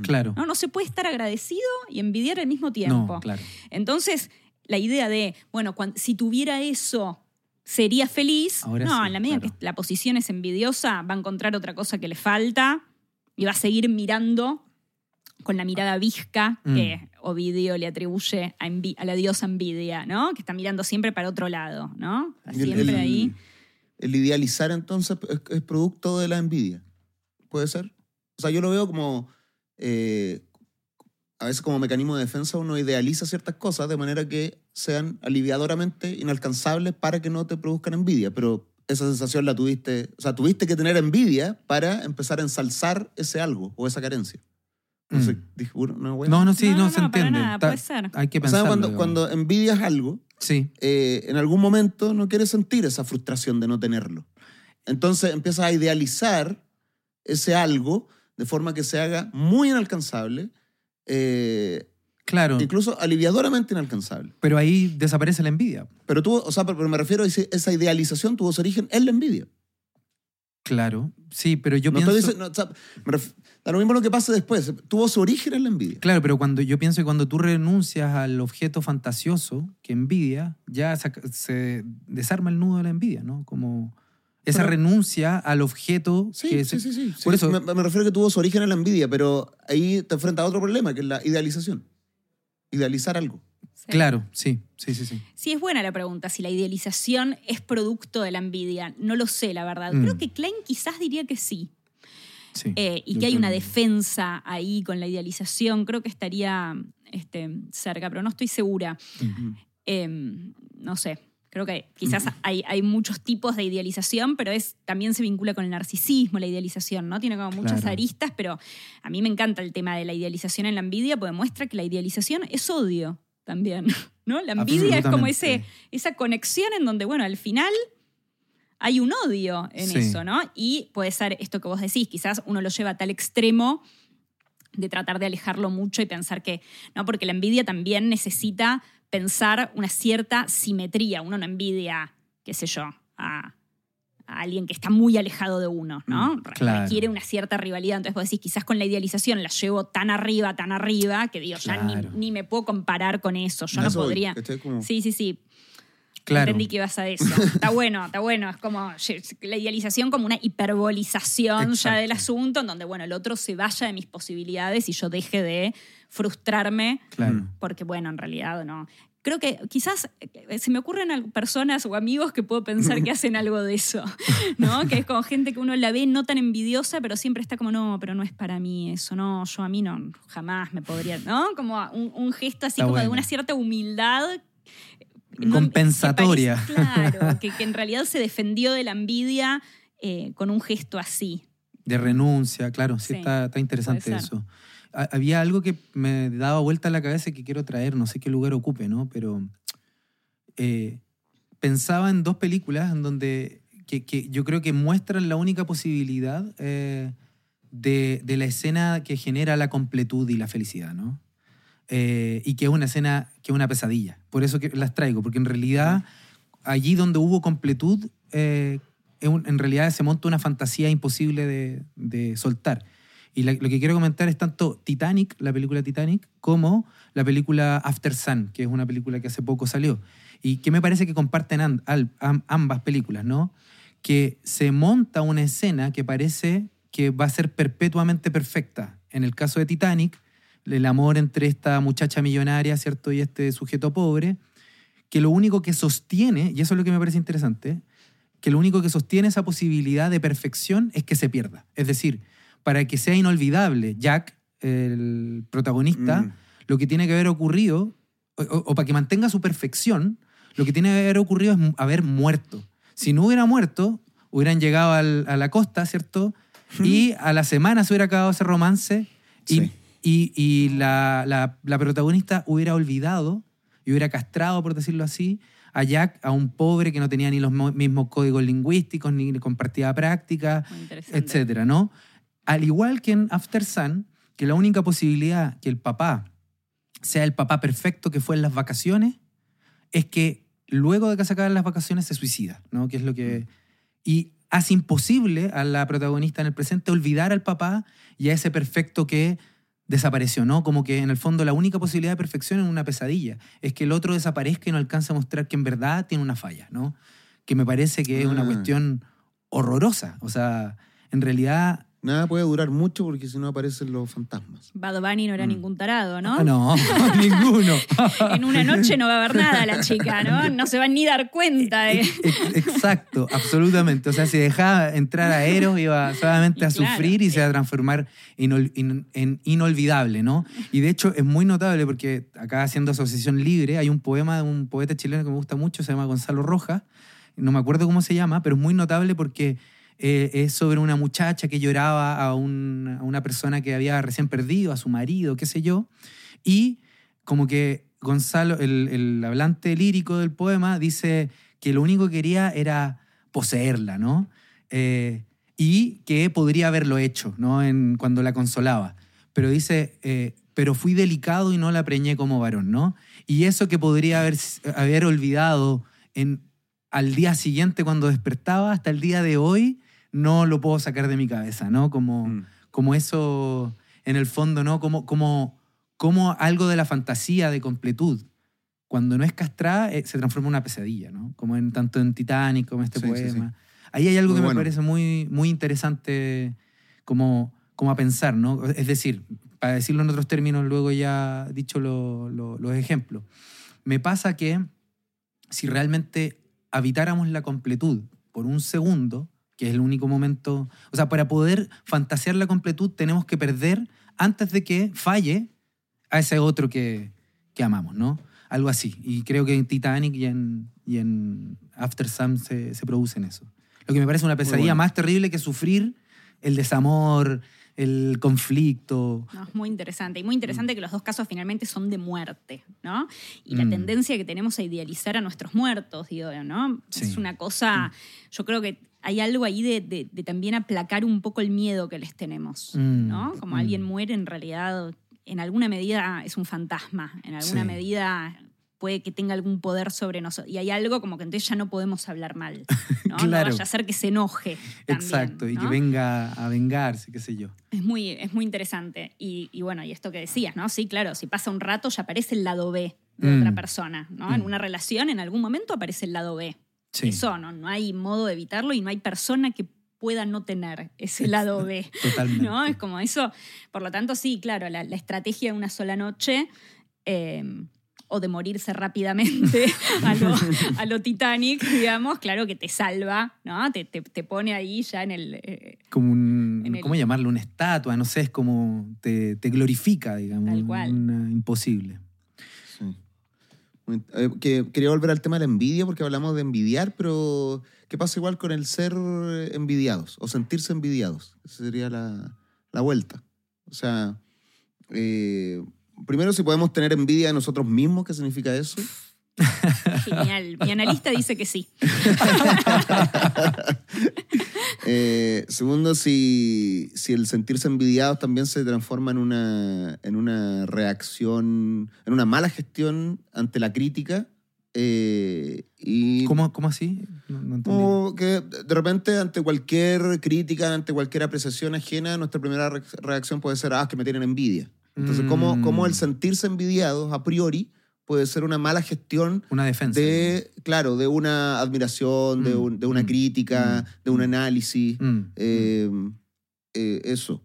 Claro. ¿no? No se puede estar agradecido y envidiar al mismo tiempo. No, claro. Entonces, la idea de, bueno, si tuviera eso, sería feliz. Ahora no, sí, en la medida claro. que la posición es envidiosa, va a encontrar otra cosa que le falta y va a seguir mirando con la mirada visca Mm. que Ovidio le atribuye a, la diosa envidia, ¿no? Que está mirando siempre para otro lado, ¿no? El- Siempre el- ahí. El idealizar entonces es, producto de la envidia. ¿Puede ser? O sea, yo lo veo como. eh, a veces como mecanismo de defensa uno idealiza ciertas cosas de manera que sean aliviadoramente inalcanzables para que no te produzcan envidia. Pero esa sensación la tuviste. O sea, tuviste que tener envidia para empezar a ensalzar ese algo o esa carencia. No sé, Mm. dije, bueno, una wea. No, no, sí, No, no, no, se no, para entiende. nada, Está- puede ser. Hay que O sea, pensarlo. cuando, digamos. cuando envidias algo, Sí. eh, en algún momento no quieres sentir esa frustración de no tenerlo. Entonces empiezas a idealizar ese algo de forma que se haga muy inalcanzable, eh, Claro. incluso aliviadoramente inalcanzable. Pero ahí desaparece la envidia. Pero tuvo, o sea, pero me refiero a ese- esa idealización tuvo su origen en la envidia. Claro. Sí, pero yo no pienso. estoy diciendo- o sea, da lo mismo lo que pase después. Tuvo su origen en la envidia. Claro, pero cuando yo pienso que cuando tú renuncias al objeto fantasioso que envidia, ya se, se desarma el nudo de la envidia, ¿no? Como esa Pero- renuncia al objeto Sí, que sí, se- sí, sí. Por Sí, eso- me, me refiero a que tuvo su origen en la envidia, pero ahí te enfrentas a otro problema, que es la idealización. Idealizar algo. Sí. Claro, sí, sí, sí, sí. Sí, es buena la pregunta, si la idealización es producto de la envidia. No lo sé, la verdad. Mm. Creo que Klein quizás diría que sí. Sí. Eh, y que hay una defensa ahí con la idealización. Creo que estaría este, cerca, pero no estoy segura. Eh, no sé. Creo que quizás hay, hay muchos tipos de idealización, pero es, también se vincula con el narcisismo, la idealización, ¿no? Tiene como muchas Claro. aristas, pero a mí me encanta el tema de la idealización en la envidia, porque muestra que la idealización es odio también, ¿no? La envidia es como ese, esa conexión en donde, bueno, al final hay un odio en Sí. eso, ¿no? Y puede ser esto que vos decís, quizás uno lo lleva a tal extremo de tratar de alejarlo mucho y pensar que, no, porque la envidia también necesita pensar una cierta simetría. Uno no envidia, qué sé yo, a, a alguien que está muy alejado de uno, ¿no? Re- claro. Requiere una cierta rivalidad. Entonces vos decís, quizás con la idealización la llevo tan arriba, tan arriba, que digo, ya ni, ni me puedo comparar con eso. Yo no podría. Sí, sí, sí. Claro. Entendí que ibas a eso. Está bueno, está bueno. Es como la idealización como una hiperbolización ya del asunto, en donde, bueno, el otro se vaya de mis posibilidades y yo deje de frustrarme Claro. porque, bueno, en realidad no. Creo que quizás eh, se me ocurren personas o amigos que puedo pensar que hacen algo de eso, ¿no? Que es como gente que uno la ve no tan envidiosa, pero siempre está como, no, pero no es para mí eso, no, yo a mí no, jamás me podría, ¿no? Como un, un gesto así Está como de una cierta humildad. Compensatoria. que parece- claro, que, que en realidad se defendió de la envidia eh, con un gesto así. De renuncia, claro, sí, Sí, está, está interesante eso. Ha- Había algo que me daba vuelta a la cabeza y que quiero traer, no sé qué lugar ocupe, ¿no? Pero eh, pensaba en dos películas en donde que, que yo creo que muestran la única posibilidad eh, de, de la escena que genera la completud y la felicidad, ¿no? Eh, y que es una escena que es una pesadilla. Por eso las traigo, porque en realidad allí donde hubo completud, eh, en realidad se monta una fantasía imposible de, soltar. Y lo que quiero comentar es tanto Titanic, la película Titanic, como la película After Sun, que es una película que hace poco salió. Y que me parece que comparten ambas películas, ¿no? Que se monta una escena que parece que va a ser perpetuamente perfecta. En el caso de Titanic, el amor entre esta muchacha millonaria, ¿cierto? Y este sujeto pobre, que lo único que sostiene, y eso es lo que me parece interesante, que lo único que sostiene esa posibilidad de perfección es que se pierda. Es decir, para que sea inolvidable Jack, el protagonista, Mm. lo que tiene que haber ocurrido, o, o- o para que mantenga su perfección, lo que tiene que haber ocurrido es haber muerto. Si no hubiera muerto, hubieran llegado al- a la costa, ¿cierto? Y a la semana se hubiera acabado ese romance y, Sí. Y- y la, la- la protagonista hubiera olvidado y hubiera castrado, por decirlo así, a Jack, a un pobre que no tenía ni los mo- mismos códigos lingüísticos, ni compartida práctica, etcétera, ¿no? Al igual que en After Sun, que la única posibilidad que el papá sea el papá perfecto que fue en las vacaciones es que luego de que se acaben las vacaciones se suicida, ¿no? Que es lo que... Y hace imposible a la protagonista en el presente olvidar al papá y a ese perfecto que desapareció, ¿no? Como que en el fondo la única posibilidad de perfección es una pesadilla, es que el otro desaparezca y no alcance a mostrar que en verdad tiene una falla, ¿no? Que me parece que es una Ah. cuestión horrorosa, o sea, en realidad... Nada puede durar mucho porque si no aparecen los fantasmas. Bad Bunny no era Mm. ningún tarado, ¿no? Ah, No, ninguno. En una noche no va a haber nada la chica, ¿no? No se va ni a dar cuenta de... Ex- Exacto, absolutamente. O sea, si dejaba entrar a Eros, iba solamente a claro. sufrir y se iba a transformar inol- in- en inolvidable, ¿no? Y de hecho es muy notable porque acá haciendo asociación libre hay un poema de un poeta chileno que me gusta mucho, se llama Gonzalo Rojas, no me acuerdo cómo se llama, pero es muy notable porque eh, es sobre una muchacha que lloraba a, un- a una persona que había recién perdido, a su marido, qué sé yo, y como que Gonzalo, el, el hablante lírico del poema, dice que lo único que quería era poseerla, ¿no? Eh, y que podría haberlo hecho, ¿no? En, cuando la consolaba. Pero dice, eh, pero fui delicado y no la preñé como varón, ¿no? Y eso que podría haber, haber olvidado en, al día siguiente cuando despertaba, hasta el día de hoy, no lo puedo sacar de mi cabeza, ¿no? Como, Mm. como eso, en el fondo, ¿no? Como, como, como algo de la fantasía de completud, cuando no es castrada, eh, se transforma en una pesadilla, ¿no? Como en, tanto en Titanic como en este Sí, sí, poema. Ahí hay algo Muy que bueno. me parece muy, muy interesante como, como a pensar, ¿no? Es decir, para decirlo en otros términos, luego ya dicho lo- lo- los ejemplos. Me pasa que si realmente habitáramos la completud por un segundo, que es el único momento, o sea, para poder fantasear la completud tenemos que perder antes de que falle a ese otro que, que amamos, ¿no? Algo así. Y creo que en Titanic y en, y en After Sun se, se produce en eso. Lo que me parece una pesadilla bueno. más terrible que sufrir el desamor, el conflicto. No, es muy interesante. Y muy interesante que los dos casos finalmente son de muerte, ¿no? Y la Mm. tendencia que tenemos a idealizar a nuestros muertos, digo, ¿no? Sí. Es una cosa, yo creo que hay algo ahí de, de- de también aplacar un poco el miedo que les tenemos, Mm, ¿no? Como mm. alguien muere, en realidad, en alguna medida es un fantasma, en alguna Sí. medida puede que tenga algún poder sobre nosotros. Y hay algo como que entonces ya no podemos hablar mal, ¿no? Claro. No vaya a ser que se enoje. también, Exacto, y que venga a vengarse, qué sé yo. Es muy, es muy interesante. Y, y bueno, y esto que decías, ¿no? Sí, claro, si pasa un rato ya aparece el lado B de Mm. otra persona, ¿no? En Mm. una relación, en algún momento aparece el lado B. Sí. Eso, ¿no? No hay modo de evitarlo y no hay persona que pueda no tener ese lado B. Totalmente. ¿no? Es como eso. Por lo tanto, sí, claro, la, la estrategia de una sola noche eh, o de morirse rápidamente a lo, a lo Titanic, digamos, claro que te salva, ¿no? Te, te- te pone ahí ya en el... eh, Como un, En el- ¿cómo llamarlo? Una estatua, no sé, es como te, te glorifica, digamos. Tal cual. una- imposible. Sí. Eh, que quería volver al tema de la envidia porque hablamos de envidiar, pero ¿qué pasa igual con el ser envidiados o sentirse envidiados? Esa sería la, la vuelta. O sea, eh, primero si podemos tener envidia de nosotros mismos, ¿qué significa eso? Genial. Mi analista dice que sí. Eh, segundo, si, si el sentirse envidiados también se transforma en una, en una reacción, en una mala gestión ante la crítica. eh, y ¿Cómo, cómo así? No, no entendí. Como que de repente ante cualquier crítica, ante cualquier apreciación ajena, nuestra primera re- reacción puede ser, ah, es que me tienen envidia. Entonces, ¿cómo, Mm. cómo el sentirse envidiados a priori puede ser una mala gestión Una defensa. de, claro, de una admiración, de, Mm, un- de una mm, crítica, mm, de un mm. análisis? Mm, Eh, eh, eso,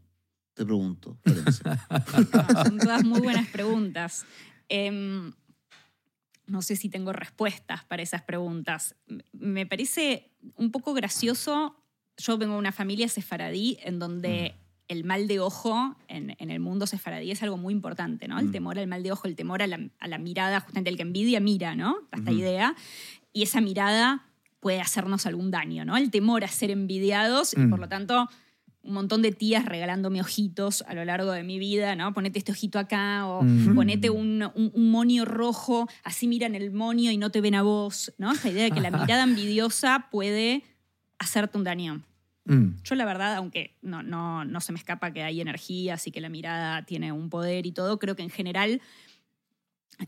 te pregunto. No, son todas muy buenas preguntas. Em, no sé si tengo respuestas para esas preguntas. Me parece un poco gracioso. Yo vengo de una familia sefaradí en donde el mal de ojo en, en el mundo sefaradí es algo muy importante, ¿no? El Mm. temor al mal de ojo, el temor a la, a la mirada, justamente el que envidia, mira, ¿no? Esta idea. Y esa mirada puede hacernos algún daño, ¿no? El temor a ser envidiados y Mm. por lo tanto un montón de tías regalándome ojitos a lo largo de mi vida, ¿no? Ponete este ojito acá o Mm. ponete un, un, un monio rojo, así miran el monio y no te ven a vos, ¿no? Esta idea de que la mirada envidiosa puede hacerte un daño. Mm, Yo la verdad, aunque no, no, no se me escapa que hay energías y que la mirada tiene un poder y todo, creo que en general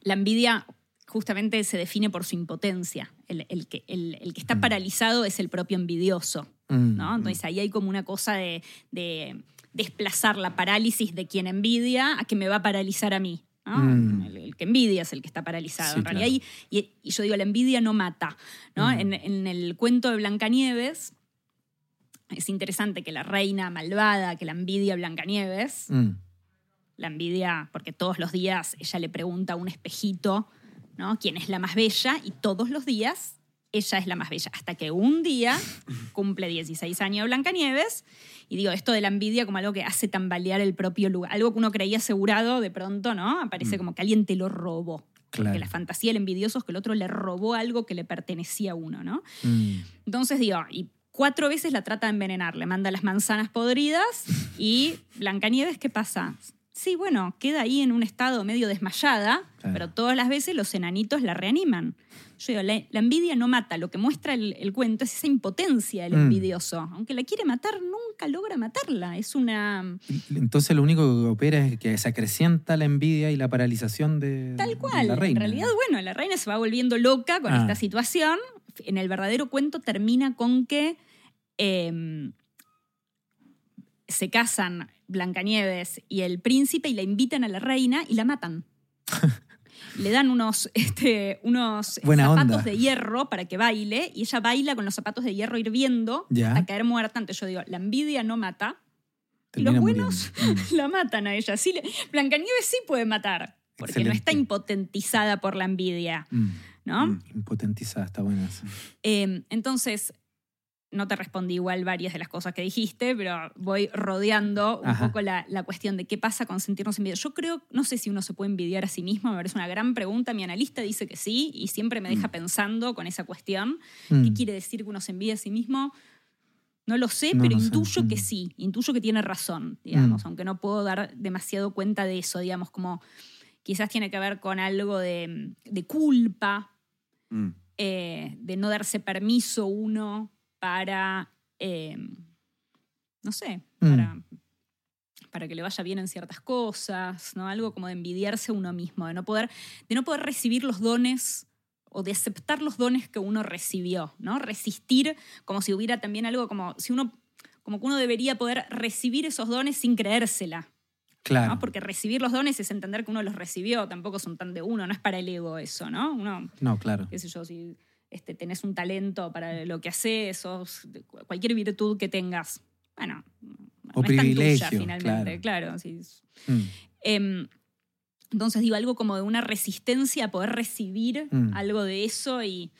la envidia justamente se define por su impotencia. El, el que, el, el que está Mm. paralizado es el propio envidioso. mm, ¿no? Entonces ahí hay como una cosa de, de desplazar la parálisis de quien envidia a que me va a paralizar a mí. ¿no? Mm. El, el que envidia es el que está paralizado. Sí, en realidad, claro. y, y- y yo digo, la envidia no mata. ¿no? Mm. En, en el cuento de Blancanieves, es interesante que la reina malvada que la envidia Blancanieves, mm. la envidia, porque todos los días ella le pregunta a un espejito, ¿no? ¿Quién es la más bella? Y todos los días ella es la más bella. Hasta que un día cumple 16 años Blancanieves. Y digo, esto de la envidia como algo que hace tambalear el propio lugar. Algo que uno creía asegurado, de pronto, ¿no? Aparece Mm. como que alguien te lo robó. Claro. Porque la fantasía del envidioso es que el otro le robó algo que le pertenecía a uno, ¿no? Mm. Entonces digo, y cuatro veces la trata de envenenar, le manda las manzanas podridas y Blancanieves, ¿qué pasa? Sí, bueno, queda ahí en un estado medio desmayada, Claro. pero todas las veces los enanitos la reaniman. Yo digo, la, la envidia no mata, lo que muestra el, el cuento es esa impotencia del Mm. envidioso. Aunque la quiere matar, nunca logra matarla. Es una... Entonces lo único que opera es que se acrecienta la envidia y la paralización de, Tal de cual. la reina. En realidad, bueno, la reina se va volviendo loca con Ah. esta situación. En el verdadero cuento termina con que eh, se casan Blancanieves y el príncipe y la invitan a la reina y la matan. Le dan unos, este, unos Buena zapatos onda. de hierro para que baile y ella baila con los zapatos de hierro hirviendo Ya. hasta caer muerta. Entonces yo digo, la envidia no mata, Termina los buenos muriendo. Mm. la matan a ella. Sí, Blancanieves sí puede matar, porque no está impotentizada por la envidia, Mm. ¿no? Mm. Impotentizada, está buena. Eh, entonces, no te respondí igual varias de las cosas que dijiste, pero voy rodeando un Ajá. poco la, la cuestión de qué pasa con sentirnos envidiosos. Yo creo, no sé si uno se puede envidiar a sí mismo, me parece una gran pregunta. Mi analista dice que sí y siempre me deja Mm. pensando con esa cuestión. Mm. ¿Qué quiere decir que uno se envidia a sí mismo? No lo sé, No pero lo sé. intuyo que Mm. sí, intuyo que tiene razón, digamos, Mm. aunque no puedo dar demasiado cuenta de eso, digamos, como quizás tiene que ver con algo de, de culpa, Mm. eh, de no darse permiso uno para, eh, no sé, Mm. para, para que le vaya bien en ciertas cosas, ¿no? Algo como de envidiarse a uno mismo, de no poder, de no poder recibir los dones o de aceptar los dones que uno recibió, ¿no? Resistir como si hubiera también algo como si uno como que uno debería poder recibir esos dones sin creérsela, Claro. ¿no? Porque recibir los dones es entender que uno los recibió, tampoco son tan de uno, no es para el ego eso, ¿no? Uno No, claro. qué sé yo, si este, tenés un talento para lo que haces, o cualquier virtud que tengas, bueno, no O es tan tuya privilegio, finalmente, claro. sí. Mm. Em, entonces digo algo como de una resistencia a poder recibir Mm. algo de eso y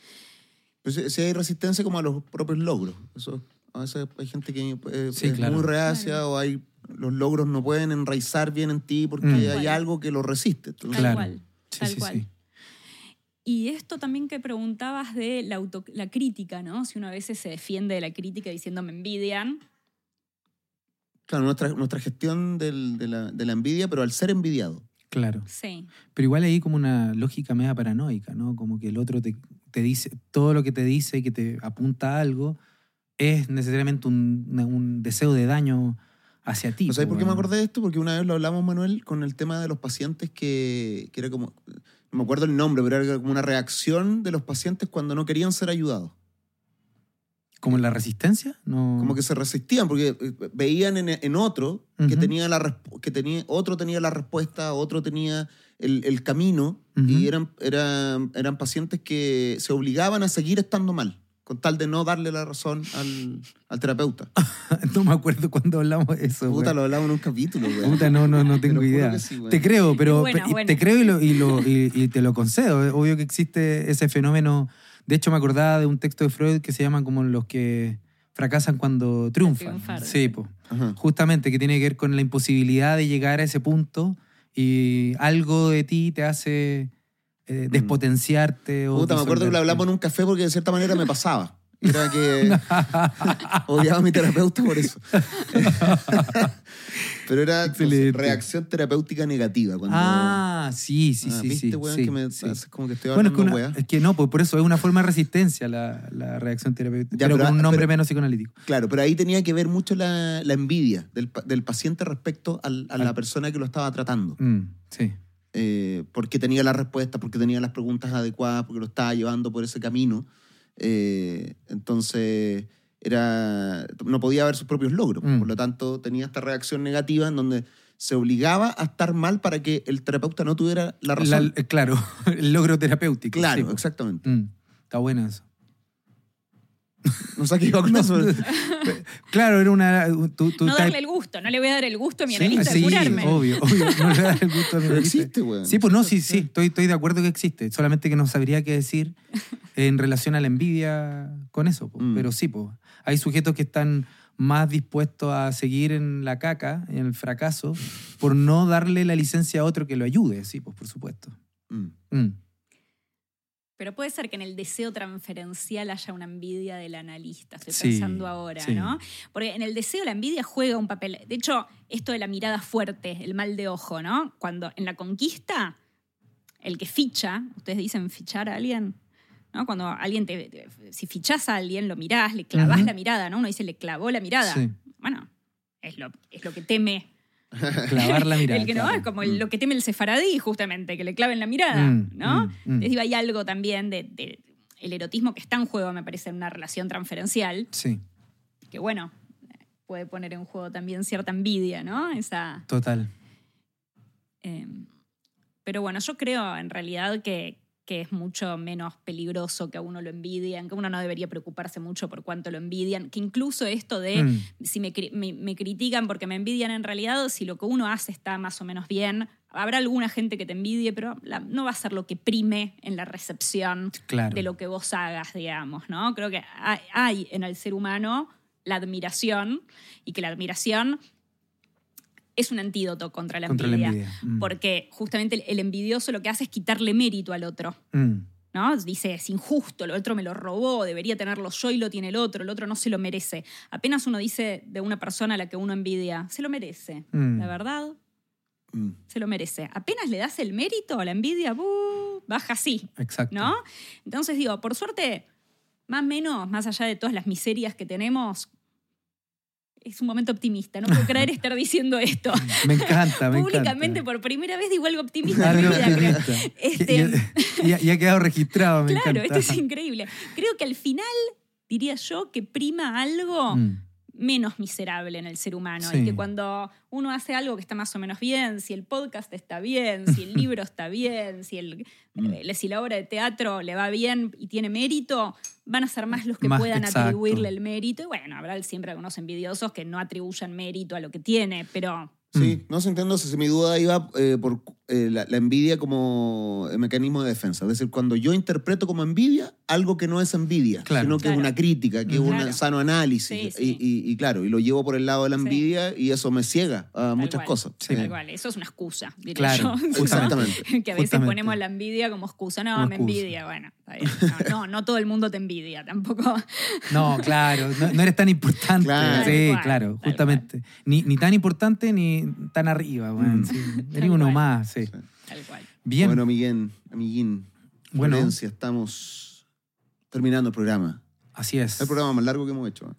Pues si- si hay resistencia como a los propios logros. Eso, a veces hay gente que eh, Sí, es claro. muy reacia Claro. o hay los logros no pueden enraizar bien en ti porque Mm. hay algo que lo resiste. Entonces, tal Claro. cual. Sí, tal sí, cual. Y esto también que preguntabas de la, auto- la crítica, ¿no? Si uno a veces se defiende de la crítica diciendo me envidian. Claro, nuestra, nuestra gestión del- de, la, de la envidia, pero al ser envidiado. Claro. Sí, Pero igual hay como una lógica media paranoica, ¿no? Como que el otro te, te dice, todo lo que te dice y que te apunta a algo es necesariamente un, una- un deseo de daño hacia ti. ¿No sabes por qué me bueno. acordé de esto? Porque una vez lo hablamos, Manuel, con el tema de los pacientes que, que era como, me acuerdo el nombre, pero era como una reacción de los pacientes cuando no querían ser ayudados. ¿Como la resistencia? No. Como que se resistían porque eh, veían en, en otro que Ujú. tenía la que tenía otro tenía la respuesta, otro tenía el, el camino Ujú. y eran, eran, eran pacientes que se obligaban a seguir estando mal. Con tal de no darle la razón al, al terapeuta. no me acuerdo cuándo hablamos de eso. Puta, lo hablamos en un capítulo, güey. Puta, no, no, no tengo idea. sí, te creo, pero Buena, pe- buena. te creo y, lo- y lo- y- y te lo concedo. Es obvio que existe ese fenómeno. De hecho, me acordaba de un texto de Freud que se llama como los que fracasan cuando triunfan. Sí. Ajá. justamente que tiene que ver con la imposibilidad de llegar a ese punto y algo de ti te hace eh, despotenciarte. O Mm. Puta, me acuerdo que lo hablamos en un café porque de cierta manera me pasaba. Era que odiaba a mi terapeuta por eso. Pero era reacción terapéutica negativa. Cuando, Ah, sí, sí, Ah, sí. ¿viste, sí, weón, sí, que me sí. haces como que estoy Bueno, es que, hablando una- weá? es que no, pues por eso es una forma de resistencia la, la reacción terapéutica, Ya, pero, pero- con un nombre pero- menos psicoanalítico. Claro, pero ahí tenía que ver mucho la, la envidia del, del paciente respecto al- a la persona que lo estaba tratando. Mm, sí. Eh, porque tenía las respuestas, porque tenía las preguntas adecuadas, porque lo estaba llevando por ese camino. Eh, entonces, era, no podía ver sus propios logros. Mm. Por lo tanto, tenía esta reacción negativa en donde se obligaba a estar mal para que el terapeuta no tuviera la razón. La- eh, claro, el logro terapéutico. claro, sí, exactamente. Mm, está bueno eso. No sé qué iba con eso. Claro, era una... Tú, tú No darle el gusto, no le voy a dar el gusto a mi analista sí, de curarme. obvio, obvio. No le das el gusto a mi Pero analista. existe, weón. Sí, pues no, sí, sí, estoy, estoy de acuerdo que existe. Solamente que no sabría qué decir en relación a la envidia con eso. po. Mm. Pero sí, pues. Hay sujetos que están más dispuestos a seguir en la caca, en el fracaso, por no darle la licencia a otro que lo ayude, sí, pues por supuesto. Mm. Mm. Pero puede ser que en el deseo transferencial haya una envidia del analista, estoy Sí, pensando ahora, sí. ¿no? Porque en el deseo la envidia juega un papel. De hecho, esto de la mirada fuerte, el mal de ojo, ¿no? Cuando en la conquista, el que ficha, ustedes dicen fichar a alguien, ¿no? Cuando alguien te. te- si fichás a alguien, lo mirás, le clavás Ujú. la mirada, ¿no? Uno dice, le clavó la mirada. Sí. Bueno, es lo, es lo que teme. Clavar la mirada. el que no, claro. es como el- lo que teme el sefaradí, justamente, que le claven la mirada, Mm, ¿no? mm, mm. Entonces, digo, hay algo también de, de- el erotismo que está en juego, me parece, en una relación transferencial, Sí, que bueno, puede poner en juego también cierta envidia, ¿no? Esa, total. eh, pero bueno, yo creo en realidad que, que es mucho menos peligroso que a uno lo envidian, que uno no debería preocuparse mucho por cuánto lo envidian, que incluso esto de Mm. si me, me- me critican porque me envidian en realidad, si lo que uno hace está más o menos bien, habrá alguna gente que te envidie, pero la- no va a ser lo que prime en la recepción Claro. de lo que vos hagas, digamos, ¿no? Creo que hay, hay en el ser humano la admiración y que la admiración es un antídoto contra la Contra la envidia. Mm. Porque justamente el, el envidioso lo que hace es quitarle mérito al otro. Mm. ¿no? Dice, es injusto, el otro me lo robó, debería tenerlo yo y lo tiene el otro, el otro no se lo merece. Apenas uno dice de una persona a la que uno envidia, se lo merece, Mm. la verdad, Mm. se lo merece. Apenas le das el mérito a la envidia, ¡bu! baja así, Exacto. ¿no? Entonces digo, por suerte, más o menos, más allá de todas las miserias que tenemos, es un momento optimista. No puedo creer estar diciendo esto. Me encanta, me Públicamente, encanta. por primera vez, digo algo optimista en mi vida, creo. Este- Y, y- y ha quedado registrado, me Claro, encanta. esto es increíble. Creo que al final, diría yo, que prima algo Mm. menos miserable en el ser humano. Sí. Y que cuando uno hace algo que está más o menos bien, si el podcast está bien, si el libro está bien, si, el, Mm. eh, si la obra de teatro le va bien y tiene mérito, van a ser más los que Más, puedan exacto. atribuirle el mérito. Y bueno, habrá siempre algunos envidiosos que no atribuyan mérito a lo que tiene, pero Sí, no sé, entiendo si mi duda iba eh, por eh, la, la envidia como mecanismo de defensa. Es decir, cuando yo interpreto como envidia algo que no es envidia, Claro. sino que Claro. es una crítica, que es un sano análisis. Sí, sí. Y, y- y claro, y lo llevo por el lado de la Sí. envidia y eso me ciega a Tal muchas cual. cosas. Sí. Tal Eh, cual, eso es una excusa, diría Claro, yo. Exactamente. que a veces Justamente. ponemos la envidia como excusa. No, Como me excusa. envidia. Bueno, está bien. No, no, no todo el mundo te envidia tampoco. No, claro, no, no eres tan importante. Claro. Sí, claro, tal justamente. Ni, ni tan importante ni tan arriba, weón, Mm. sí. Tal Eres uno más, sí. Sí. Tal cual. Bien. Bueno, amiguín, amiguín, Bueno. Florencia, estamos terminando el programa. Así es. Es el programa más largo que hemos hecho.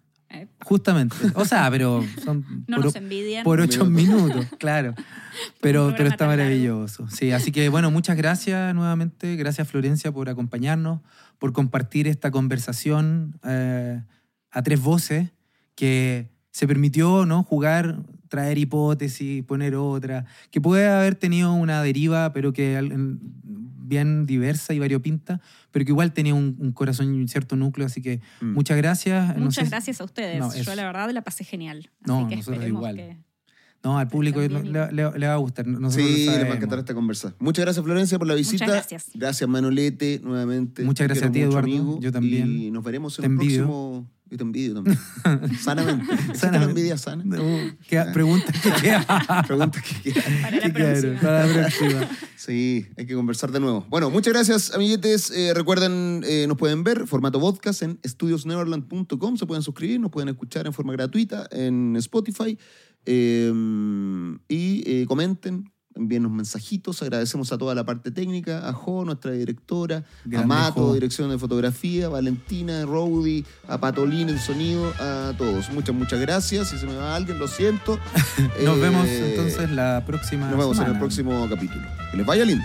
Justamente. O sea, pero son no por, nos envidian. por ocho Minutos. minutos, claro. Pero, pero está maravilloso. Sí, así que bueno, muchas gracias nuevamente. Gracias Florencia por acompañarnos, por compartir esta conversación eh, a tres voces que se permitió ¿no? jugar, traer hipótesis, poner otra, que puede haber tenido una deriva, pero que bien diversa y variopinta, pero que igual tenía un, un corazón y un cierto núcleo, así que Mm. muchas gracias. No Muchas sé- gracias a ustedes. No, Yo la verdad la pasé genial. Así No, que nosotros igual. que- No, al público le, le- le- le va a gustar. Nosotros Sí, les va a encantar esta conversa. Muchas gracias, Florencia, por la visita. gracias. Gracias, Manolete, nuevamente. Muchas gracias a ti, Eduardo. amigo. Yo también. Y nos veremos en Te el envidio. próximo. Yo te envidio también. Sanamente. ¿Existe la envidia sana? Uh, queda- pregunta que queda. Pregunta que queda. Para la próxima. para la próxima. Sí, hay que conversar de nuevo. Bueno, muchas gracias, amiguetes. Eh, recuerden, eh, nos pueden ver formato podcast en estudiosneverland.com. Se pueden suscribir, nos pueden escuchar en forma gratuita en Spotify. Eh, y eh, comenten, envíennos mensajitos. Agradecemos a toda la parte técnica, a Jo, nuestra directora, a Mato, Jo. dirección de fotografía, Valentina, Rowdy, a Patolín, el sonido, a todos. Muchas, muchas gracias. Si se me va alguien, lo siento. Nos Eh, vemos entonces la próxima Nos vemos en el próximo capítulo. Que les vaya lindo.